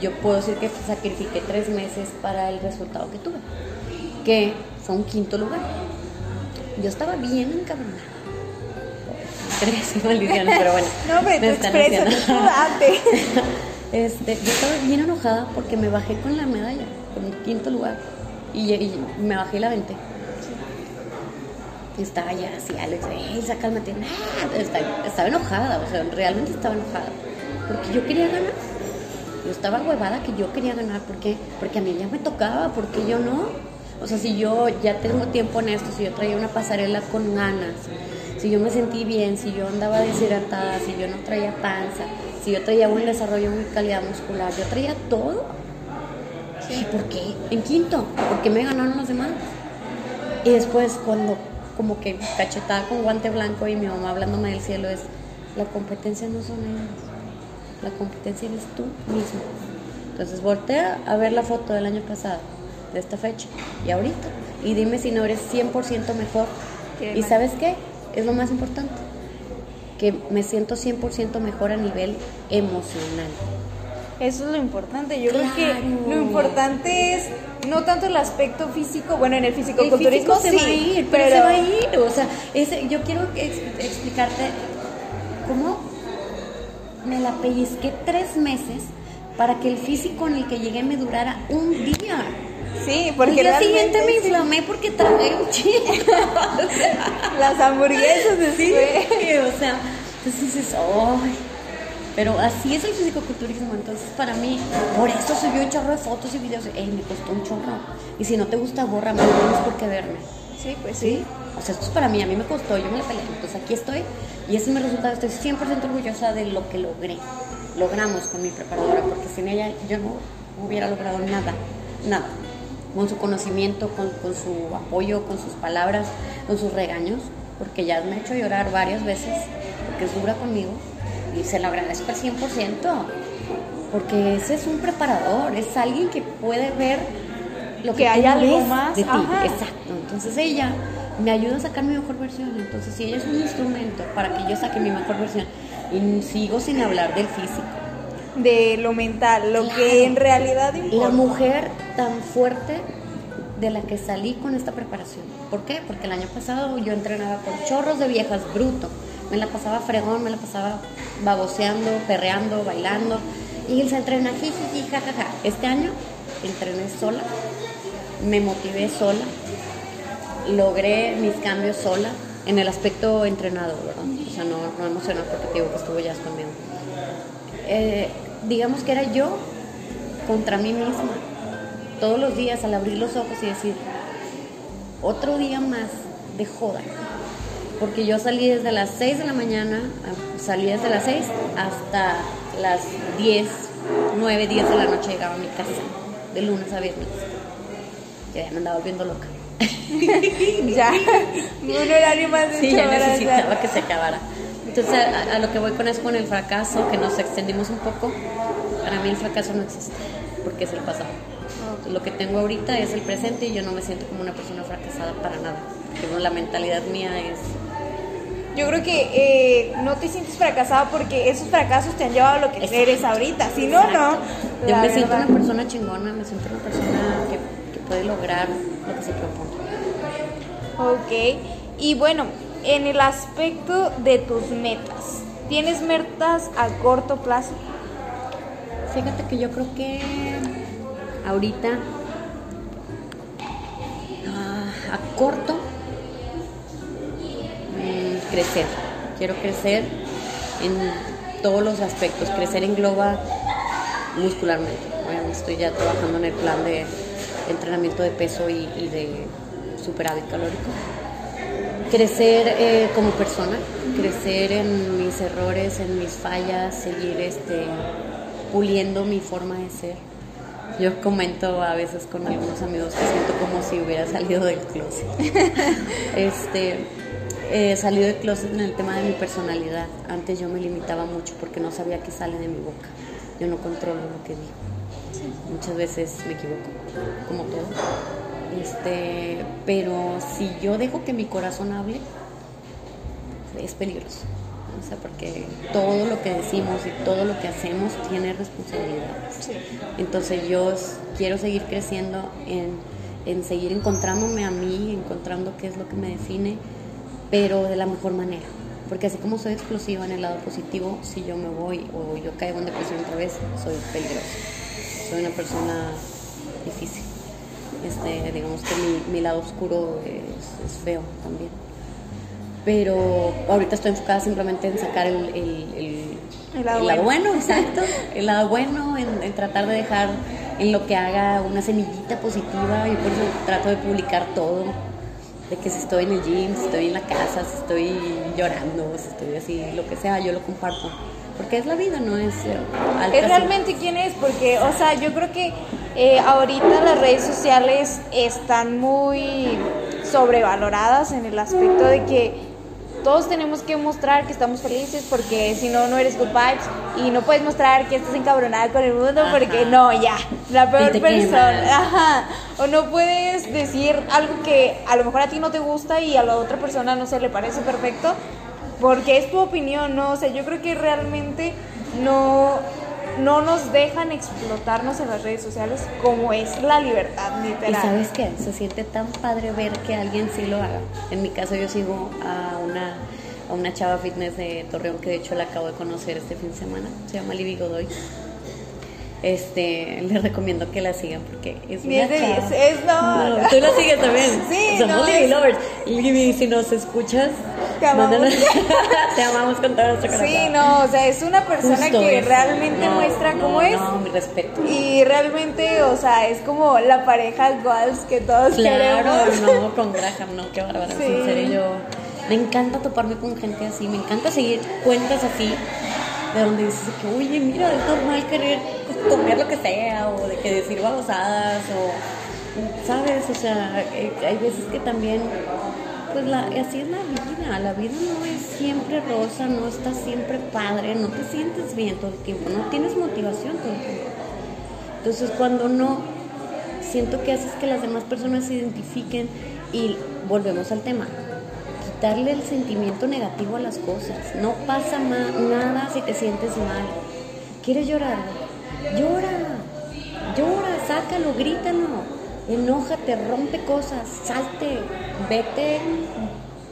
yo puedo decir que sacrifiqué tres meses para el resultado que tuve, que fue un quinto lugar. Yo estaba bien encabronada. Tres maldiciones, pero bueno. No, tú me están expresa, haciendo- tú date. este, yo estaba bien enojada porque me bajé con la medalla, con el quinto lugar. Y, y me bajé y la aventé. Y estaba ya así, Alex, ¡ey, sacálmate! Nah, Estaba, estaba enojada, o sea, realmente estaba enojada. Porque yo quería ganar. Yo estaba huevada que yo quería ganar. ¿Por qué? Porque a mí ya me tocaba, porque yo no. O sea, si yo ya tengo tiempo en esto, si yo traía una pasarela con ganas, si yo me sentí bien, si yo andaba deshidratada, si yo no traía panza, si yo traía un desarrollo, muy calidad muscular, yo traía todo. ¿Y por qué? En quinto, ¿por qué me ganaron los demás? Y después cuando como que cachetada con guante blanco y mi mamá hablándome del cielo es, la competencia no son ellos, la competencia eres tú mismo. Entonces voltea a ver la foto del año pasado, de esta fecha y ahorita, y dime si no eres 100% mejor. ¿Y sabes qué? Es lo más importante, que me siento 100% mejor a nivel emocional. Eso es lo importante. Yo creo que Claro. lo importante es no tanto el aspecto físico, bueno, en el El físico se sí, va a ir, pero, se va a ir. O sea, ese- yo quiero ex- explicarte cómo me la pellizqué tres meses para que el físico en el que llegué me durara un día. Sí, porque el día siguiente me inflamé porque tragué un chingo. O sea, las hamburguesas sí, después. o sea, entonces dices, ¡ay! Pero así es el fisicoculturismo, entonces para mí, por eso subí un chorro de fotos y videos. Ey, me costó un chorro. Y si no te gusta, bórrame, no tienes por qué verme. Sí, pues sí. O sea, esto es para mí, a mí me costó, yo me la peleé. Entonces aquí estoy y ese es mi resultado. Estoy 100% orgullosa de lo que logré. Logramos con mi preparadora, porque sin ella yo no hubiera logrado nada, nada. Con su conocimiento, con, con su apoyo, con sus palabras, con sus regaños, porque ya me ha hecho llorar varias veces, porque es dura conmigo y se lo agradezco al 100%. Porque ese es un preparador, es alguien que puede ver lo que, Que hay algo más, de ti. Exacto. Entonces ella me ayuda a sacar mi mejor versión. Entonces, si ella es un instrumento para que yo saque mi mejor versión y sigo sin hablar del físico. De lo mental, lo Claro. que en realidad La importa. mujer tan fuerte de la que salí con esta preparación. ¿Por qué? Porque el año pasado yo entrenaba con chorros de viejas, bruto. Me la pasaba fregón, me la pasaba baboseando, perreando, bailando. Y se entrena jiji, jajaja. Este año entrené sola, me motivé sola, logré mis cambios sola en el aspecto entrenado, ¿verdad? O sea, no, no emocional digo que estuvo ya conmigo. Eh, digamos que era yo contra mí misma. Todos los días al abrir los ojos y decir, otro día más de joda. Porque yo salí desde las 6 de la mañana, salí desde las 6 hasta las 10, 9, 10 de la noche llegaba a mi casa, de lunes a viernes. Ya me andaba volviendo loca. ya. Un horario más de Sí, ya necesitaba que se acabara. Entonces, a, a lo que voy con eso, con el fracaso, que nos extendimos un poco, para mí el fracaso no existe, porque es el pasado. Lo que tengo ahorita es el presente y yo no me siento como una persona fracasada para nada. Porque la mentalidad mía es Yo creo que eh, no te sientes fracasada porque esos fracasos te han llevado a lo que Exacto. eres ahorita. Si no, no. Yo me siento una persona chingona, me siento una persona que, que puede lograr lo que se propone. Ok. Y bueno, en el aspecto de tus metas, ¿tienes metas a corto plazo? Fíjate que yo creo que ahorita ah, a corto mm, crecer. Quiero crecer en todos los aspectos. Crecer engloba muscularmente. Obviamente estoy ya trabajando en el plan de entrenamiento de peso y de superávit calórico. crecer eh, como persona, crecer en mis errores, en mis fallas, seguir este, puliendo mi forma de ser. Yo comento a veces con algunos amigos que siento como si hubiera salido del closet. este, eh, salido del closet en el tema de mi personalidad. Antes yo me limitaba mucho porque no sabía qué sale de mi boca. Yo no controlo lo que digo. Muchas veces me equivoco, como todo. Este, pero si yo dejo que mi corazón hable, es peligroso. O sea, porque todo lo que decimos y todo lo que hacemos tiene responsabilidad. Entonces yo quiero seguir creciendo en, en seguir encontrándome a mí, encontrando qué es lo que me define, pero de la mejor manera. Porque así como soy explosiva en el lado positivo, si yo me voy o yo caigo en depresión otra vez, soy peligrosa. Soy una persona difícil. Este, digamos que mi, mi lado oscuro es, es, feo también. Pero ahorita estoy enfocada simplemente en sacar el, el, el, lado, bueno. bueno. exacto. El lado bueno, en, en, tratar de dejar en lo que haga una semillita positiva y por eso trato de publicar todo. De que si estoy en el gym, si estoy en la casa, si estoy llorando, si estoy así, lo que sea, yo lo comparto porque es la vida, no es... Eh, es realmente quién es, porque, o sea, yo creo que eh, ahorita las redes sociales están muy sobrevaloradas en el aspecto de que todos tenemos que mostrar que estamos felices porque si no, no eres good vibes y no puedes mostrar que estás encabronada con el mundo porque no, ya, la peor persona. Ajá. O no puedes decir algo que a lo mejor a ti no te gusta y a la otra persona no se le parece perfecto porque es tu opinión, ¿no? O sea, yo creo que realmente no, no nos dejan explotarnos en las redes sociales como es la libertad, literal. ¿Y sabes qué? Se siente tan padre ver que alguien sí lo haga. En mi caso yo sigo a una, a una chava fitness de Torreón que de hecho la acabo de conocer este fin de semana, se llama Libby Godoy este, les recomiendo que la sigan porque es una es, es, no, no, Tú la sigues también. Sí, Somos no, Libby Lovers. Libby, si nos escuchas, te amamos. te amamos con todo nuestro corazón. Sí, no, o sea, es una persona Justo que eso. realmente No, muestra cómo es. No, mi respeto. Y realmente, o sea, es como la pareja goals que todos Claro, queremos. no, con Graham, no, qué bárbara. Sí. En serio, yo me encanta toparme con gente así, me encanta seguir cuentas así, de donde dices que, oye, mira, es normal querer comer lo que sea, o de que decir babosadas, o, ¿sabes? O sea, hay veces que también, pues la, así es la vida, la vida no es siempre rosa, no está siempre padre, no te sientes bien todo el tiempo, no tienes motivación todo el tiempo. Entonces, cuando no, siento que haces que las demás personas se identifiquen y volvemos al tema, quitarle el sentimiento negativo a las cosas. No pasa nada si te sientes mal. ¿Quieres llorar? Llora, llora, sácalo, grítalo, enójate, rompe cosas, salte, vete,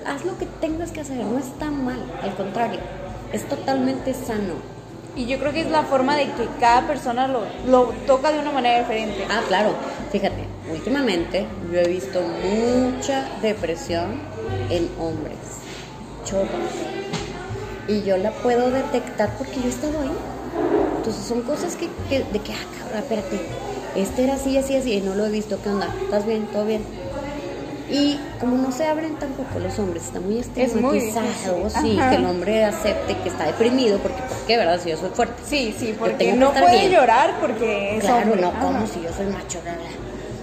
haz lo que tengas que hacer, no está mal, al contrario, es totalmente sano. Y yo creo que es la forma de que cada persona lo, lo toca de una manera diferente. Ah, claro, fíjate, últimamente yo he visto mucha depresión en hombres, chovas. Y yo la puedo detectar porque yo he estado ahí. Entonces son cosas que, que- de que, ah, cabrón, espérate, este era así, así, así, y no lo he visto, ¿qué onda? ¿Estás bien? ¿Todo bien? Y como no se abren tampoco los hombres, está muy Es muy estigmatizado, difícil. sí, Ajá. que el hombre acepte que está deprimido, porque ¿por qué, verdad? Si yo soy fuerte. Sí, sí, porque no puede bien. llorar porque es Claro, hombre. no, Ajá. como si yo soy macho, bla.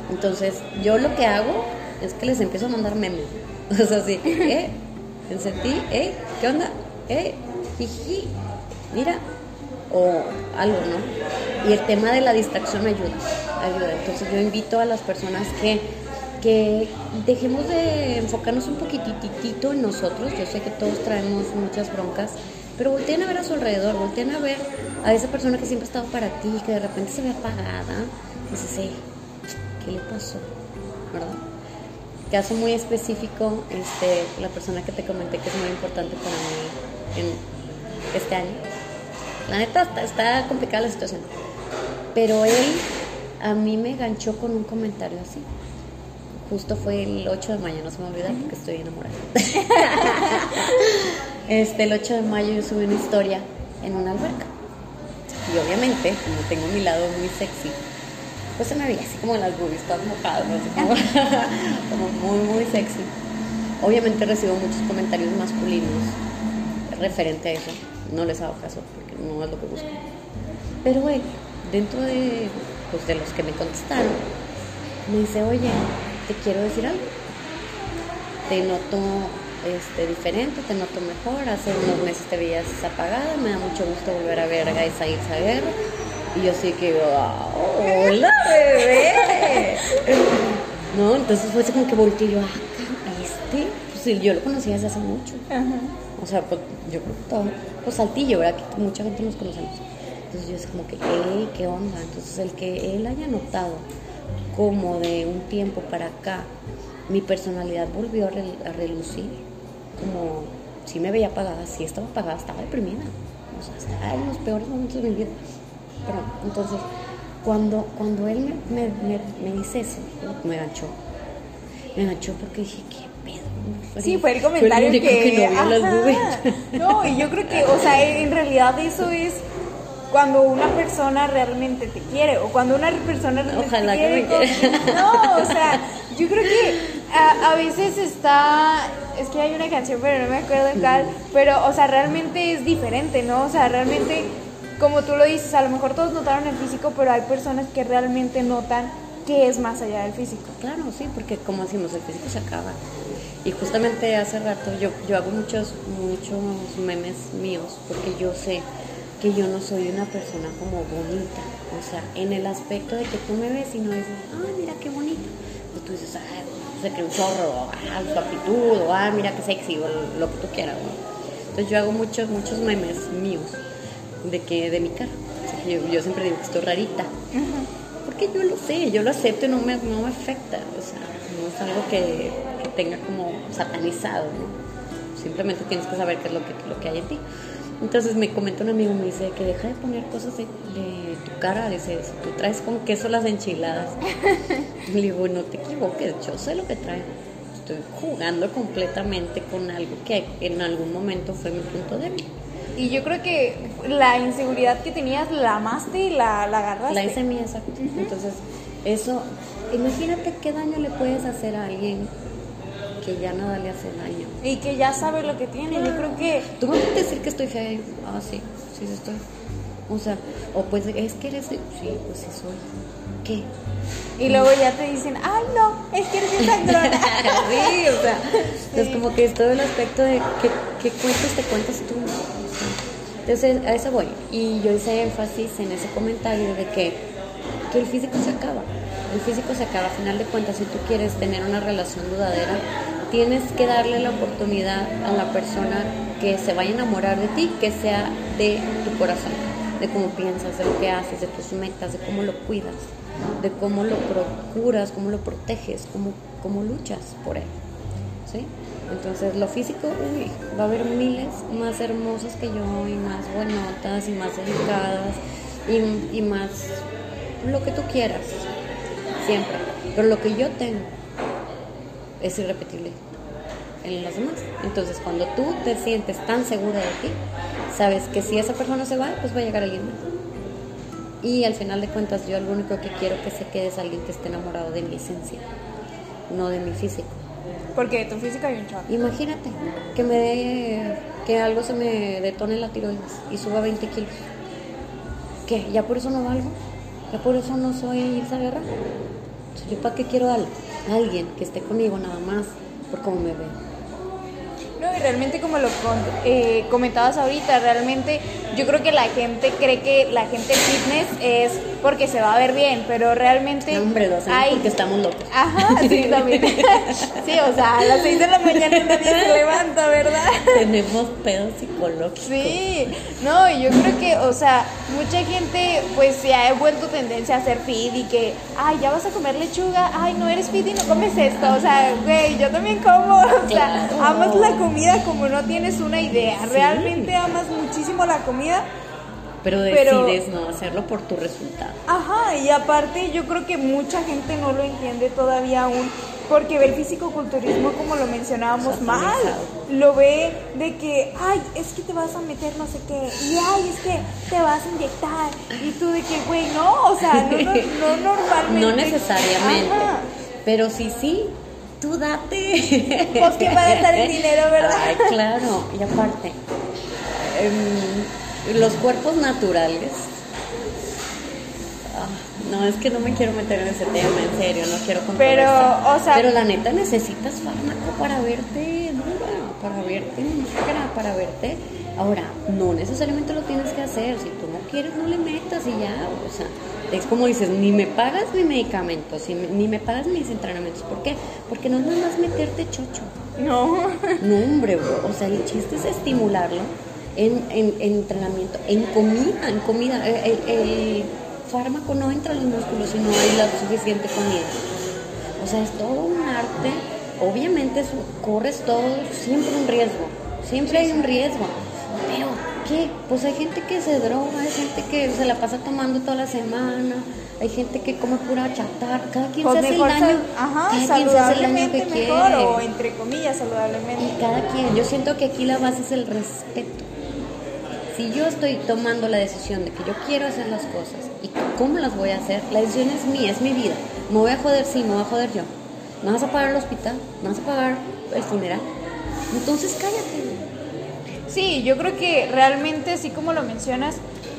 Entonces, yo lo que hago es que les empiezo a mandar memes. O sea, así, eh, ti, eh, ¿qué onda? Eh, jiji, mira, o algo, ¿no? Y el tema de la distracción ayuda, ayuda. Entonces, yo invito a las personas que, que dejemos de enfocarnos un poquititito en nosotros. Yo sé que todos traemos muchas broncas, pero volteen a ver a su alrededor, volteen a ver a esa persona que siempre ha estado para ti, que de repente se ve apagada. Dices, "Ey, ¿qué le pasó? ¿Verdad? Caso muy específico, este, la persona que te comenté que es muy importante para mí en este año. La neta está, está complicada la situación. Pero él a mí me ganchó con un comentario así. Justo fue el 8 de mayo, no se me olvida porque estoy enamorada. Este, el 8 de mayo yo subí una historia en una alberca. Y obviamente, como tengo mi lado muy sexy, pues se me veía así como las boobies todas mojadas, así como, muy, muy sexy. Obviamente recibo muchos comentarios masculinos referente a eso. No les hago caso porque no es lo que busco. Pero él, dentro de, pues, de los que me contestaron, me dice, oye, te quiero decir algo. Te noto este, diferente, te noto mejor. Hace unos meses te veías apagada, me da mucho gusto volver a ver a Gaisa Guerra. Y yo sí que, wow, hola bebé. no, entonces fue así como que volteé yo, ah, este, pues yo lo conocía desde hace mucho. O sea, pues, yo creo que todo, pues saltillo, ¿verdad? Que mucha gente nos conocemos. Entonces yo es como que, hey, ¿qué onda? Entonces el que él haya notado como de un tiempo para acá, mi personalidad volvió a, relucir, como si me veía apagada, si estaba apagada, estaba deprimida, o sea, estaba en los peores momentos de mi vida. Pero entonces, cuando, cuando él me, me, dice eso, me ganchó, me ganchó porque dije, ¿qué pedo? Sí, fue el comentario que, no, y yo creo que, o sea, en realidad eso es cuando una persona realmente te quiere o cuando una persona realmente Ojalá te quiere. Que me No, o sea, yo creo que a, a, veces está, es que hay una canción pero no me acuerdo cuál, pero o sea, realmente es diferente, ¿no? O sea, realmente, como tú lo dices, a lo mejor todos notaron el físico, pero hay personas que realmente notan que es más allá del físico. Claro, sí, porque como decimos, el físico se acaba. Y justamente hace rato yo, yo hago muchos, muchos memes míos porque yo sé que yo no soy una persona como bonita. O sea, en el aspecto de que tú me ves y no dices, ah, mira qué bonito. Pues tú dices, ah, se cree un zorro, ah, su actitud, o ah, mira qué sexy, o lo que tú quieras. Entonces yo hago muchos, muchos memes míos de que de mi cara. yo, siempre digo que estoy rarita. Porque yo lo sé, yo lo acepto y no me, no me afecta. O sea, no es algo que, que tenga como satanizado, ¿no? Simplemente tienes que saber qué es lo que, lo que hay en ti. Entonces me comenta un amigo, me dice que deja de poner cosas de, tu cara, dice, tú traes con queso las enchiladas. le digo, no te equivoques, yo sé lo que traigo. Estoy jugando completamente con algo que en algún momento fue mi punto débil. Y yo creo que la inseguridad que tenías la amaste y la, la agarraste. La hice mía, exacto. Entonces, eso, imagínate qué daño le puedes hacer a alguien que ya nada le hace daño. Y que ya sabe lo que tiene. Yo creo que. Tú vas a decir que estoy fea. Ah, sí, sí, estoy. O sea, o pues es que eres. Sí, pues sí soy. ¿Qué? Y luego ya te dicen, ay, no, es que eres bien sangrona. sí, o sea, es como que es todo el aspecto de qué, qué cuentos te cuentas tú. Entonces, a eso voy. Y yo hice énfasis en ese comentario de que, que el físico se acaba. El físico se acaba. A final de cuentas, si tú quieres tener una relación dudadera, tienes que darle la oportunidad a la persona que se vaya a enamorar de ti, que sea de tu corazón, de cómo piensas, de lo que haces, de tus metas, de cómo lo cuidas, de cómo lo procuras, cómo lo proteges, cómo, cómo luchas por él. ¿sí? Entonces, lo físico, uy, va a haber miles más hermosas que yo y más buenotas y más delicadas y, más lo que tú quieras, siempre. Pero lo que yo tengo es irrepetible en los demás. Entonces, cuando tú te sientes tan segura de ti, sabes que si esa persona se va, pues va a llegar alguien más. Y al final de cuentas, yo lo único que quiero que se quede es alguien que esté enamorado de mi esencia, no de mi físico. Porque tu física hay un chorro. Imagínate que me dé, que algo se me detone la tiroides y suba 20 kilos. ¿Qué? ¿Ya por eso no valgo? ¿Ya por eso no soy esa Guerra? ¿Yo para qué quiero algo? alguien que esté conmigo nada más por cómo me ve. No, y realmente como lo eh, comentabas ahorita, realmente yo creo que la gente cree que la gente fitness es porque se va a ver bien, pero realmente. No, hombre, lo hay... porque estamos locos. Ajá, sí, también. sí, o sea, a las 6 de la mañana nadie se levanta, ¿verdad? Tenemos pedos psicológicos. Sí, no, yo creo que, o sea, mucha gente pues se ha vuelto tendencia a ser fit y que, ay, ya vas a comer lechuga, ay, no eres fit y no comes esto, o sea, güey, yo también como, o sea, amas la comida como no tienes una idea, realmente amas muchísimo la comida pero decides no hacerlo por tu resultado. Ajá, y aparte yo creo que mucha gente no lo entiende todavía aún porque ve el físico-culturismo como lo mencionábamos mal. Lo ve de que, ay, es que te vas a meter no sé qué, y ay, es que te vas a inyectar, y tú de que, güey, no, o sea, no, no, no normalmente. No necesariamente. Pero sí, sí, tú date. Pues que va a dar el dinero, ¿verdad? Ay, claro, y aparte, em, los cuerpos naturales. Ah, no, es que no me quiero meter en ese tema, en serio, no quiero Pero, o sea. Pero la neta necesitas fármaco para verte dura, para verte negra, para verte. Ahora, no necesariamente lo tienes que hacer. Si tú no quieres, no le metas y ya. O sea, es como dices, ni me pagas mi medicamento, ni me pagas mis entrenamientos. ¿Por qué? Porque no es nada más meterte chocho. No. No, hombre, bro. O sea, el chiste es estimularlo en, en, entrenamiento, en comida, en comida. El, fármaco no entra en los músculos si no hay la suficiente comida. O sea, es todo un arte. Obviamente corres todo, siempre un riesgo. Siempre hay un riesgo. Pero qué? Pues hay gente que se droga, hay gente que se la pasa tomando toda la semana, hay gente que come pura chatar, cada quien pues se hace el daño, ajá, saludablemente mejor o entre comillas saludablemente. Y cada quien, yo siento que aquí la base es el respeto. Si yo estoy tomando la decisión de que yo quiero hacer las cosas y cómo las voy a hacer, la decisión es mía, es mi vida. Me voy a joder, sí, me voy a joder yo. ¿Me vas a pagar el hospital? ¿Me vas a pagar el funeral? Entonces cállate. Sí, yo creo que realmente, así como lo mencionas,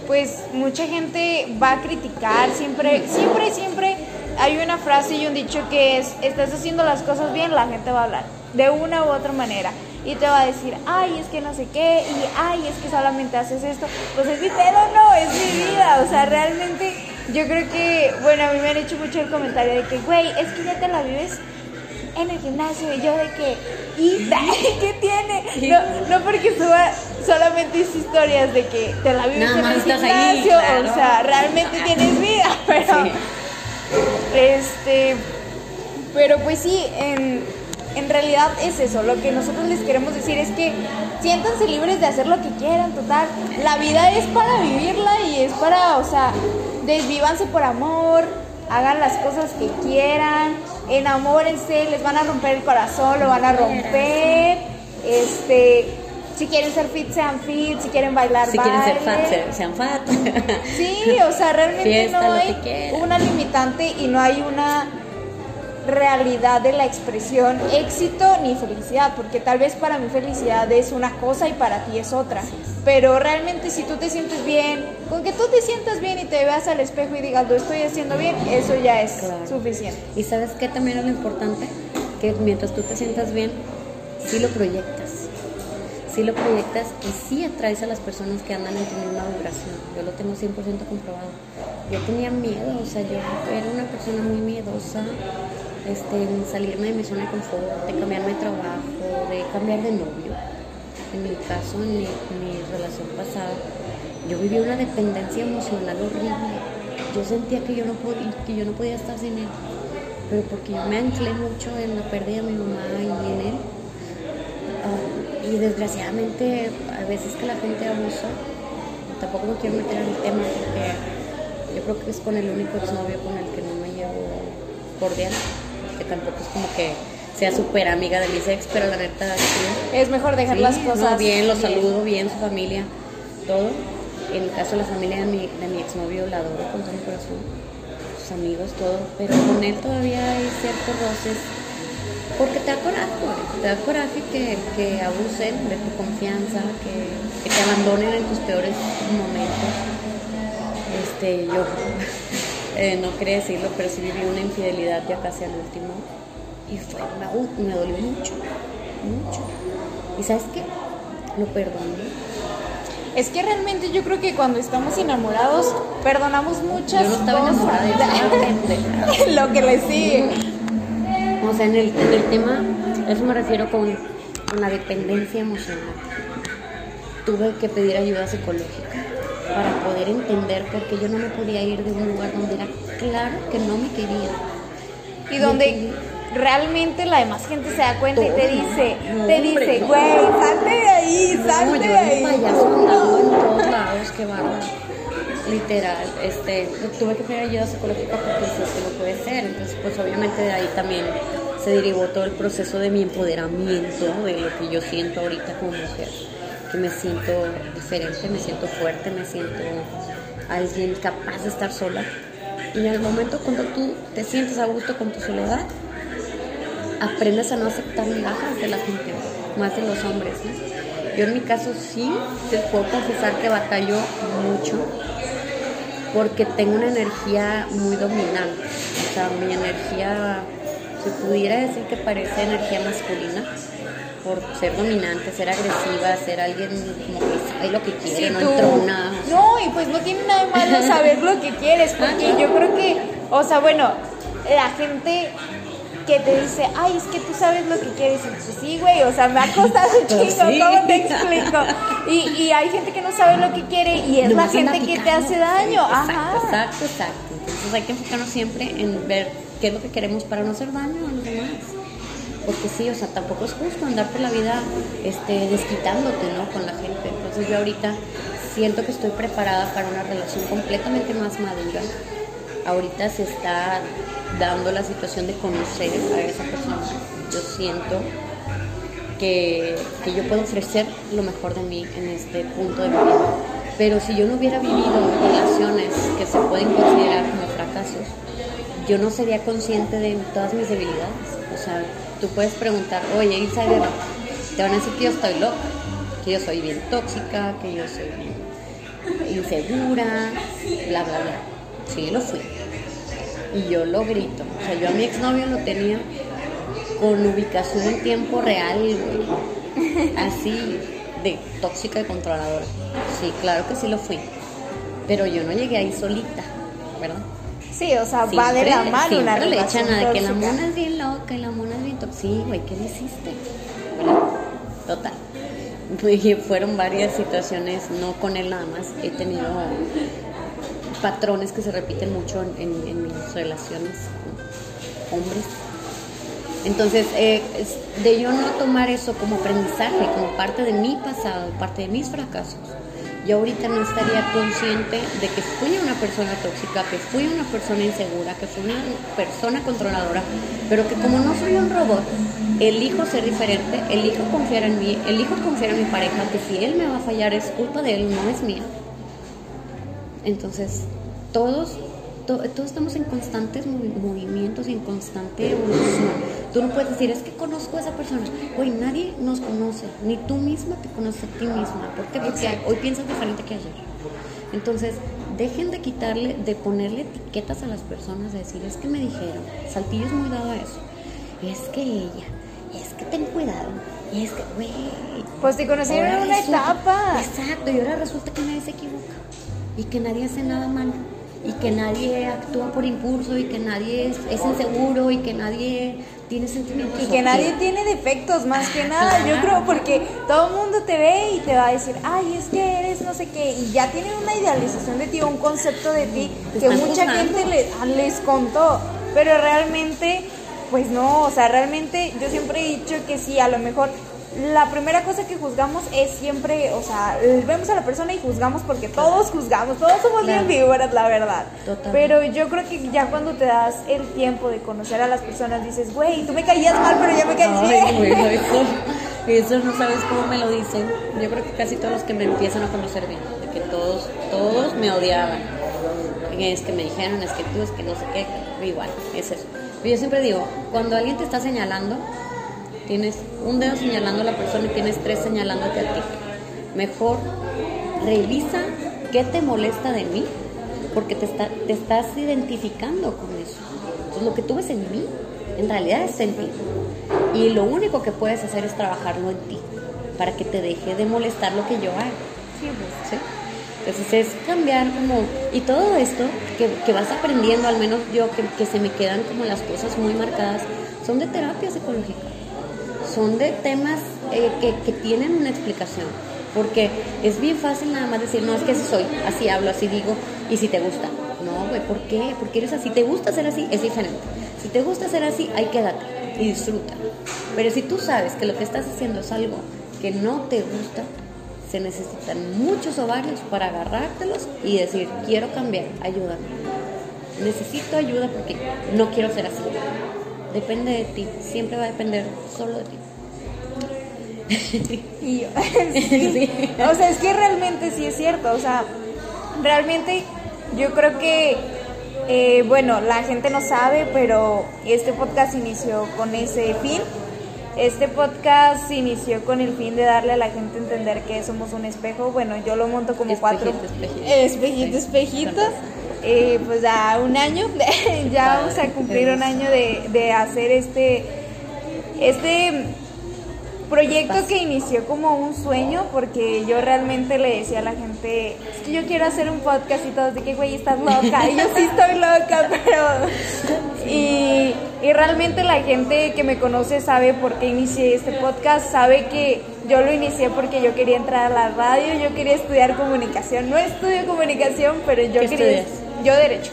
pues mucha gente va a criticar, siempre, siempre, siempre hay una frase y un dicho que es, estás haciendo las cosas bien, la gente va a hablar, de una u otra manera. Y te va a decir, ay, es que no sé qué, y ay, es que solamente haces esto. Pues es mi pedo, no, es mi vida. O sea, realmente yo creo que, bueno, a mí me han hecho mucho el comentario de que, güey, es que ya te la vives en el gimnasio y yo de que, ¿y qué tiene? No, no porque suba solamente hice historias de que te la vives en el gimnasio, o sea, realmente tienes vida, pero este pero pues sí, en, en realidad es eso, lo que nosotros les queremos decir es que siéntanse libres de hacer lo que quieran, total, la vida es para vivirla y es para, o sea, desvívanse por amor, hagan las cosas que quieran, enamórense, les van a romper el corazón, lo van a romper. Este, si quieren ser fit, sean fit, si quieren bailar, Si quieren ser fat, sean fat. Sí, o sea, realmente no hay una limitante y no hay una realidad de la expresión éxito ni felicidad, porque tal vez para mí felicidad es una cosa y para ti es otra. Pero realmente si tú te sientes bien, con que tú te sientas bien y te veas al espejo y digas, lo estoy haciendo bien, eso ya es suficiente. Y sabes qué también es lo importante, que mientras tú te sientas bien, sí lo proyectas. Sí lo proyectas y sí atraes a las personas que andan en tu misma vibración. Yo lo tengo 100% comprobado. Yo tenía miedo, o sea, yo era una persona muy miedosa, este, salirme de mi zona de confort, de cambiarme de trabajo, de cambiar de novio. En mi caso, en mi, relación pasada, yo viví una dependencia emocional horrible. Yo sentía que yo no podía, que yo no podía estar sin él, pero porque yo me anclé mucho en la pérdida de mi mamá y en él. Ah, y desgraciadamente, a veces que la gente abusa, tampoco me quiero meter en el tema porque yo creo que es con el único exnovio con el que no me llevo cordial tampoco es como que sea súper amiga de mis ex, pero la neta Es mejor dejar las cosas. bien, lo saludo, bien, su familia, todo. En el caso de la familia de mi, de mi exnovio, la adoro con todo mi corazón, sus amigos, todo, pero con él todavía hay ciertos roces. Porque te da coraje, te da coraje que, que abusen de tu confianza, que, que te abandonen en tus peores momentos. Este, yo eh, no quería decirlo, pero sí viví una infidelidad ya casi al último y fue, me, me dolió mucho, mucho. ¿Y sabes qué? Lo perdoné. Es que realmente yo creo que cuando estamos enamorados perdonamos muchas yo no estaba cosas. Enamorada, Lo que le sigue. O sea, en el, en el tema, eso me refiero con, con la dependencia emocional. Tuve que pedir ayuda psicológica para poder entender por qué yo no me podía ir de un lugar donde era claro que no me quería. Y donde realmente la demás gente se da cuenta y te dice, te dice, güey, salte de ahí, salte de ahí. payaso andando en todos lados, qué bárbaro. Literal, este, tuve que pedir ayuda psicológica porque eso que no puede ser. Entonces, pues obviamente de ahí también se derivó todo el proceso de mi empoderamiento, de lo que yo siento ahorita como mujer que me siento diferente, me siento fuerte, me siento alguien capaz de estar sola. Y en el momento cuando tú te sientes a gusto con tu soledad, aprendes a no aceptar migajas de la gente, más de los hombres. Yo en mi caso sí, te puedo confesar que batallo mucho porque tengo una energía muy dominante. O sea, mi energía, se pudiera decir que parece energía masculina por ser dominante, ser agresiva, ser alguien como que sabe lo que quiere, no entrona. No, y pues no tiene nada de malo saber lo que quieres, porque yo creo que, o sea, bueno, la gente que te dice, ay, es que tú sabes lo que quieres. Y pues sí, güey, o sea, me ha costado un pues chingo, ¿cómo te explico? Y, y hay gente que no sabe lo que quiere y es la gente que te hace daño. Exacto, Ajá. exacto, exacto. Entonces hay que enfocarnos siempre en ver qué es lo que queremos para no hacer daño a los demás. Porque sí, o sea, tampoco es justo andar por la vida este, desquitándote, ¿no? Con la gente. Entonces yo ahorita siento que estoy preparada para una relación completamente más madura. Ahorita se está dando la situación de conocer a esa persona. Yo siento que, que, yo puedo ofrecer lo mejor de mí en este punto de mi vida. Pero si yo no hubiera vivido relaciones que se pueden considerar como fracasos, yo no sería consciente de todas mis debilidades. O sea, tú puedes preguntar, oye, Isabel, te van a decir que yo estoy loca, que yo soy bien tóxica, que yo soy bien insegura, bla, bla, bla. Sí, lo fui y yo lo grito. O sea, yo a mi exnovio lo tenía con ubicación en tiempo real, güey. Así, de tóxica y controladora. Sí, claro que sí lo fui. Pero yo no llegué ahí solita, ¿verdad? Sí, o sea, va de la mano una le echan a que la mona es bien Sí, güey, ¿qué le hiciste? Total. Fueron varias situaciones, no con él nada más. He tenido patrones que se repiten mucho en, mis relaciones con hombres. Entonces, eh, de yo no tomar eso como aprendizaje, como parte de mi pasado, parte de mis fracasos, yo ahorita no estaría consciente de que fui una persona tóxica, que fui una persona insegura, que fui una persona controladora, pero que como no soy un robot, elijo ser diferente, elijo confiar en mí, elijo confiar en mi pareja, que si él me va a fallar es culpa de él, no es mía. Entonces, todos, todos estamos en constantes movimientos y en constante evolución. Tú no puedes decir, es que conozco a esa persona. Güey, nadie nos conoce, ni tú misma te conoces a ti misma. ¿Por qué? Porque hoy piensas diferente que ayer. Entonces, dejen de quitarle, de ponerle etiquetas a las personas, de decir, es que me dijeron, Saltillo es muy dado a eso. Es que ella, es que ten cuidado, es que, güey. Pues te conocieron en una etapa. Exacto, y ahora resulta que nadie se equivoca y que nadie hace nada malo y que nadie actúa por impulso y que nadie es, inseguro y que nadie tiene sentimientos. Y que nadie tiene defectos, más que nada. Yo creo porque todo el mundo te ve y te va a decir, ay, es que eres no sé qué. Y ya tienen una idealización de ti, un concepto de ti que mucha gente les, les contó. Pero realmente, pues no, o sea, realmente yo siempre he dicho que sí, a lo mejor la primera cosa que juzgamos es siempre, o sea, vemos a la persona y juzgamos porque todos juzgamos, todos somos bien víboras, la verdad. Pero yo creo que ya cuando te das el tiempo de conocer a las personas dices, güey, tú me caías mal, pero ya me caes bien. eso, no sabes cómo me lo dicen. Yo creo que casi todos los que me empiezan a conocer bien, de que todos, todos me odiaban. Es que me dijeron, es que tú, es que no sé qué, igual, es eso. Pero yo siempre digo, cuando alguien te está señalando, Tienes un dedo señalando a la persona y tienes tres señalándote a ti. Mejor revisa qué te molesta de mí, porque te, está, te estás identificando con eso. Entonces, lo que tú ves en mí, en realidad es en ti. Y lo único que puedes hacer es trabajarlo en ti, para que te deje de molestar lo que yo hago. ¿Sí? Entonces es cambiar como, y todo esto que, que vas aprendiendo, al menos yo, que, que, se me quedan como las cosas muy marcadas, son de terapia psicológica son de temas eh, que, tienen una explicación. Porque es bien fácil nada más decir, no, es que así soy, así hablo, así digo, y si te gusta. No, güey, ¿por qué? Porque eres así. ¿Te gusta ser así? Es diferente. Si te gusta ser así, hay quédate y disfruta. Pero si tú sabes que lo que estás haciendo es algo que no te gusta, se necesitan muchos ovarios para agarrártelos y decir, quiero cambiar, ayúdame. Necesito ayuda porque no quiero ser así. Depende de ti, siempre va a depender solo de ti. y O sea, es que realmente sí es cierto. O sea, realmente yo creo que Eh, bueno, la gente no sabe, pero este podcast inició con ese fin. Este podcast inició con el fin de darle a la gente a entender que somos un espejo. Bueno, yo lo monto como cuatro. Espejito, Espejito, espejito. Eh, pues ya un año, ya vamos a cumplir un año de, de hacer este, este proyecto que inició como un sueño porque yo realmente le decía a la gente, es que yo quiero hacer un podcast y todos de que, güey, estás loca. Y yo sí estoy loca, pero... Y, y realmente la gente que me conoce sabe por qué inicié este podcast, sabe que yo lo inicié porque yo quería entrar a la radio, yo quería estudiar comunicación. No estudio comunicación, pero yo ¿Qué quería... estudias? Yo derecho.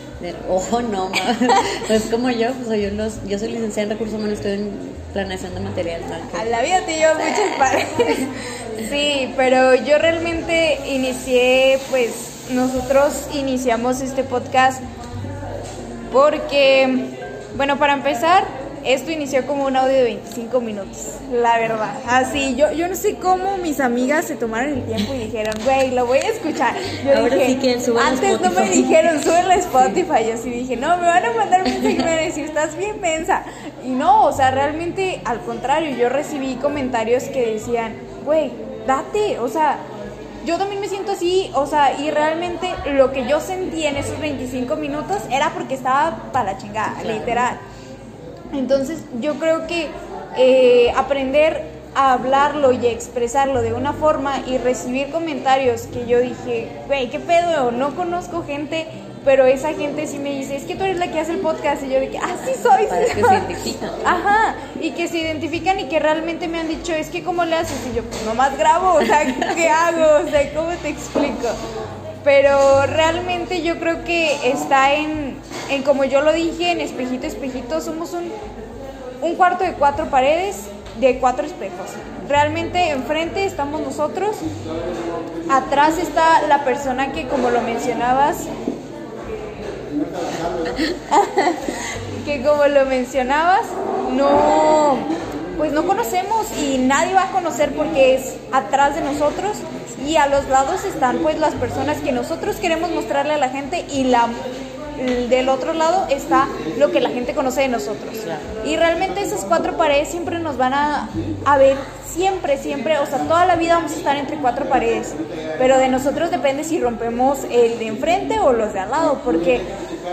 Oh, no, pues como yo, pues soy unos, yo soy licenciada en recursos humanos, estoy en planeación de material. ¿no? A la vida te muchas partes. Sí, pero yo realmente inicié, pues nosotros iniciamos este podcast porque, bueno, para empezar, esto inició como un audio de 25 minutos, la verdad. Así, yo, yo no sé cómo mis amigas se tomaron el tiempo y dijeron, güey, lo voy a escuchar. Yo Ahora dije, sí que suban a antes no me Spotify". dijeron, súbelo a Spotify. Yo sí dije, no, me van a mandar un mensaje y me van a decir, estás bien mensa. Y no, o sea, realmente al contrario, yo recibí comentarios que decían, güey, date, o sea, yo también me siento así, o sea, y realmente lo que yo sentí en esos 25 minutos era porque estaba para la chingada, Claro. literal. Entonces yo creo que eh, aprender a hablarlo y a expresarlo de una forma y recibir comentarios que yo dije, güey, qué pedo, no conozco gente, pero esa gente sí me dice, es que tú eres la que hace el podcast y yo de que, ah, sí soy. Para sí que soy". se identifican. Ajá, y que se identifican y que realmente me han dicho, es que cómo le haces y yo, pues nomás grabo, o sea, ¿qué hago? O sea, ¿cómo te explico? Pero realmente yo creo que está en, en como yo lo dije, en espejito, espejito, somos un, un cuarto de cuatro paredes de cuatro espejos. Realmente enfrente estamos nosotros, atrás está la persona que como lo mencionabas, que como lo mencionabas, no, pues no conocemos y nadie va a conocer porque es atrás de nosotros y a los lados están pues las personas que nosotros queremos mostrarle a la gente y la del otro lado está lo que la gente conoce de nosotros. Y realmente esas cuatro paredes siempre nos van a, a ver, siempre, siempre, o sea, toda la vida vamos a estar entre cuatro paredes. Pero de nosotros depende si rompemos el de enfrente o los de al lado, porque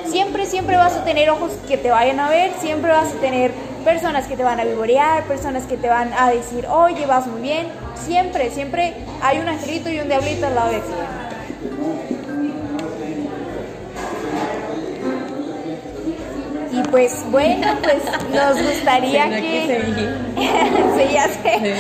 siempre, siempre vas a tener ojos que te vayan a ver, siempre vas a tener personas que te van a vivorear, personas que te van a decir, oye, vas muy bien. Siempre, siempre hay un angelito y un diablito al lado de ti. Y pues bueno, pues nos gustaría que... que sí, ya sé.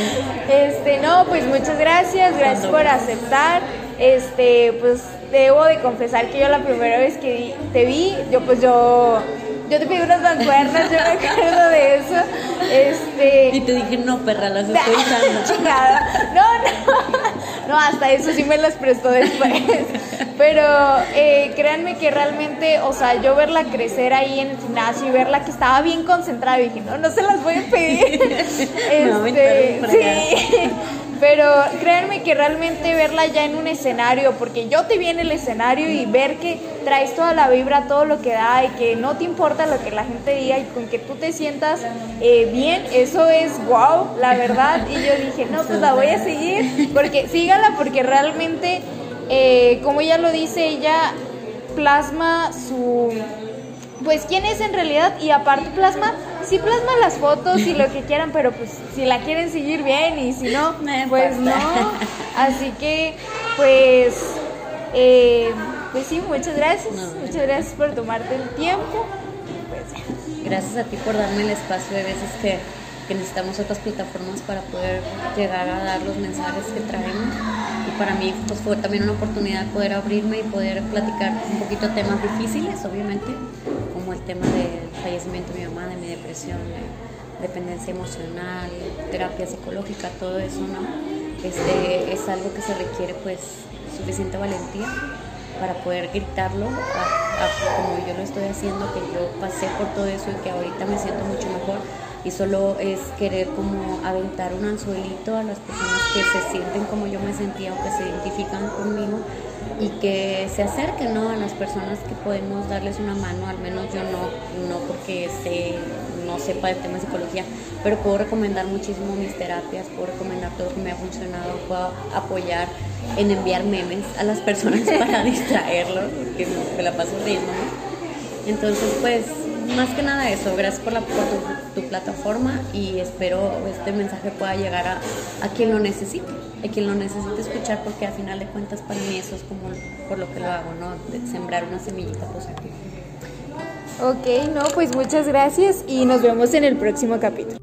Este, no, pues muchas gracias, gracias por aceptar. Este, pues debo de confesar que yo la primera vez que te vi, yo pues yo yo te pedí unas mancuernas, yo me acuerdo de eso. Este, Y te dije, no, perra, las estoy usando. Chingada. No, no. No, hasta eso sí me las prestó después. Pero eh, créanme que realmente, o sea, yo verla crecer ahí en el gimnasio y verla que estaba bien concentrada, dije, no, no se las voy a pedir. Este, por sí. Pero créanme que realmente verla ya en un escenario, porque yo te vi en el escenario y ver que traes toda la vibra, todo lo que da y que no te importa lo que la gente diga y con que tú te sientas eh, bien, eso es wow, la verdad. Y yo dije, no, pues la voy a seguir, porque sígala, porque realmente, eh, como ella lo dice, ella plasma su pues quién es en realidad y aparte plasma, sí plasma las fotos y lo que quieran, pero pues si la quieren seguir bien y si no, Me pues no. Así que pues eh, pues sí, muchas gracias, No. muchas gracias por tomarte el tiempo. Pues, Gracias a ti por darme el espacio de veces que, que necesitamos otras plataformas para poder llegar a dar los mensajes que traemos. Y para mí pues, fue también una oportunidad poder abrirme y poder platicar un poquito temas difíciles, obviamente, como el tema del fallecimiento de mi mamá, de mi depresión, de dependencia emocional, terapia psicológica, todo eso, ¿no? Este, es algo que se requiere pues suficiente valentía para poder gritarlo a- a- como yo lo estoy haciendo, que yo pasé por todo eso y que ahorita me siento mucho mejor y solo es querer como aventar un anzuelito a las personas que se sienten como yo me sentía o que se identifican conmigo y que se acerquen ¿no? a las personas que podemos darles una mano, al menos yo no, no porque no sepa del tema de psicología, pero puedo recomendar muchísimo mis terapias, puedo recomendar todo lo que me ha funcionado, puedo apoyar en enviar memes a las personas para distraerlos, que me la paso riendo. Entonces, pues, más que nada eso, gracias por, la, por tu, plataforma y espero este mensaje pueda llegar a, a quien lo necesite, a quien lo necesite escuchar, porque al final de cuentas para mí eso es como por lo que lo hago, ¿no? Sembrar una semillita positiva. Ok, no, pues muchas gracias y nos vemos en el próximo capítulo.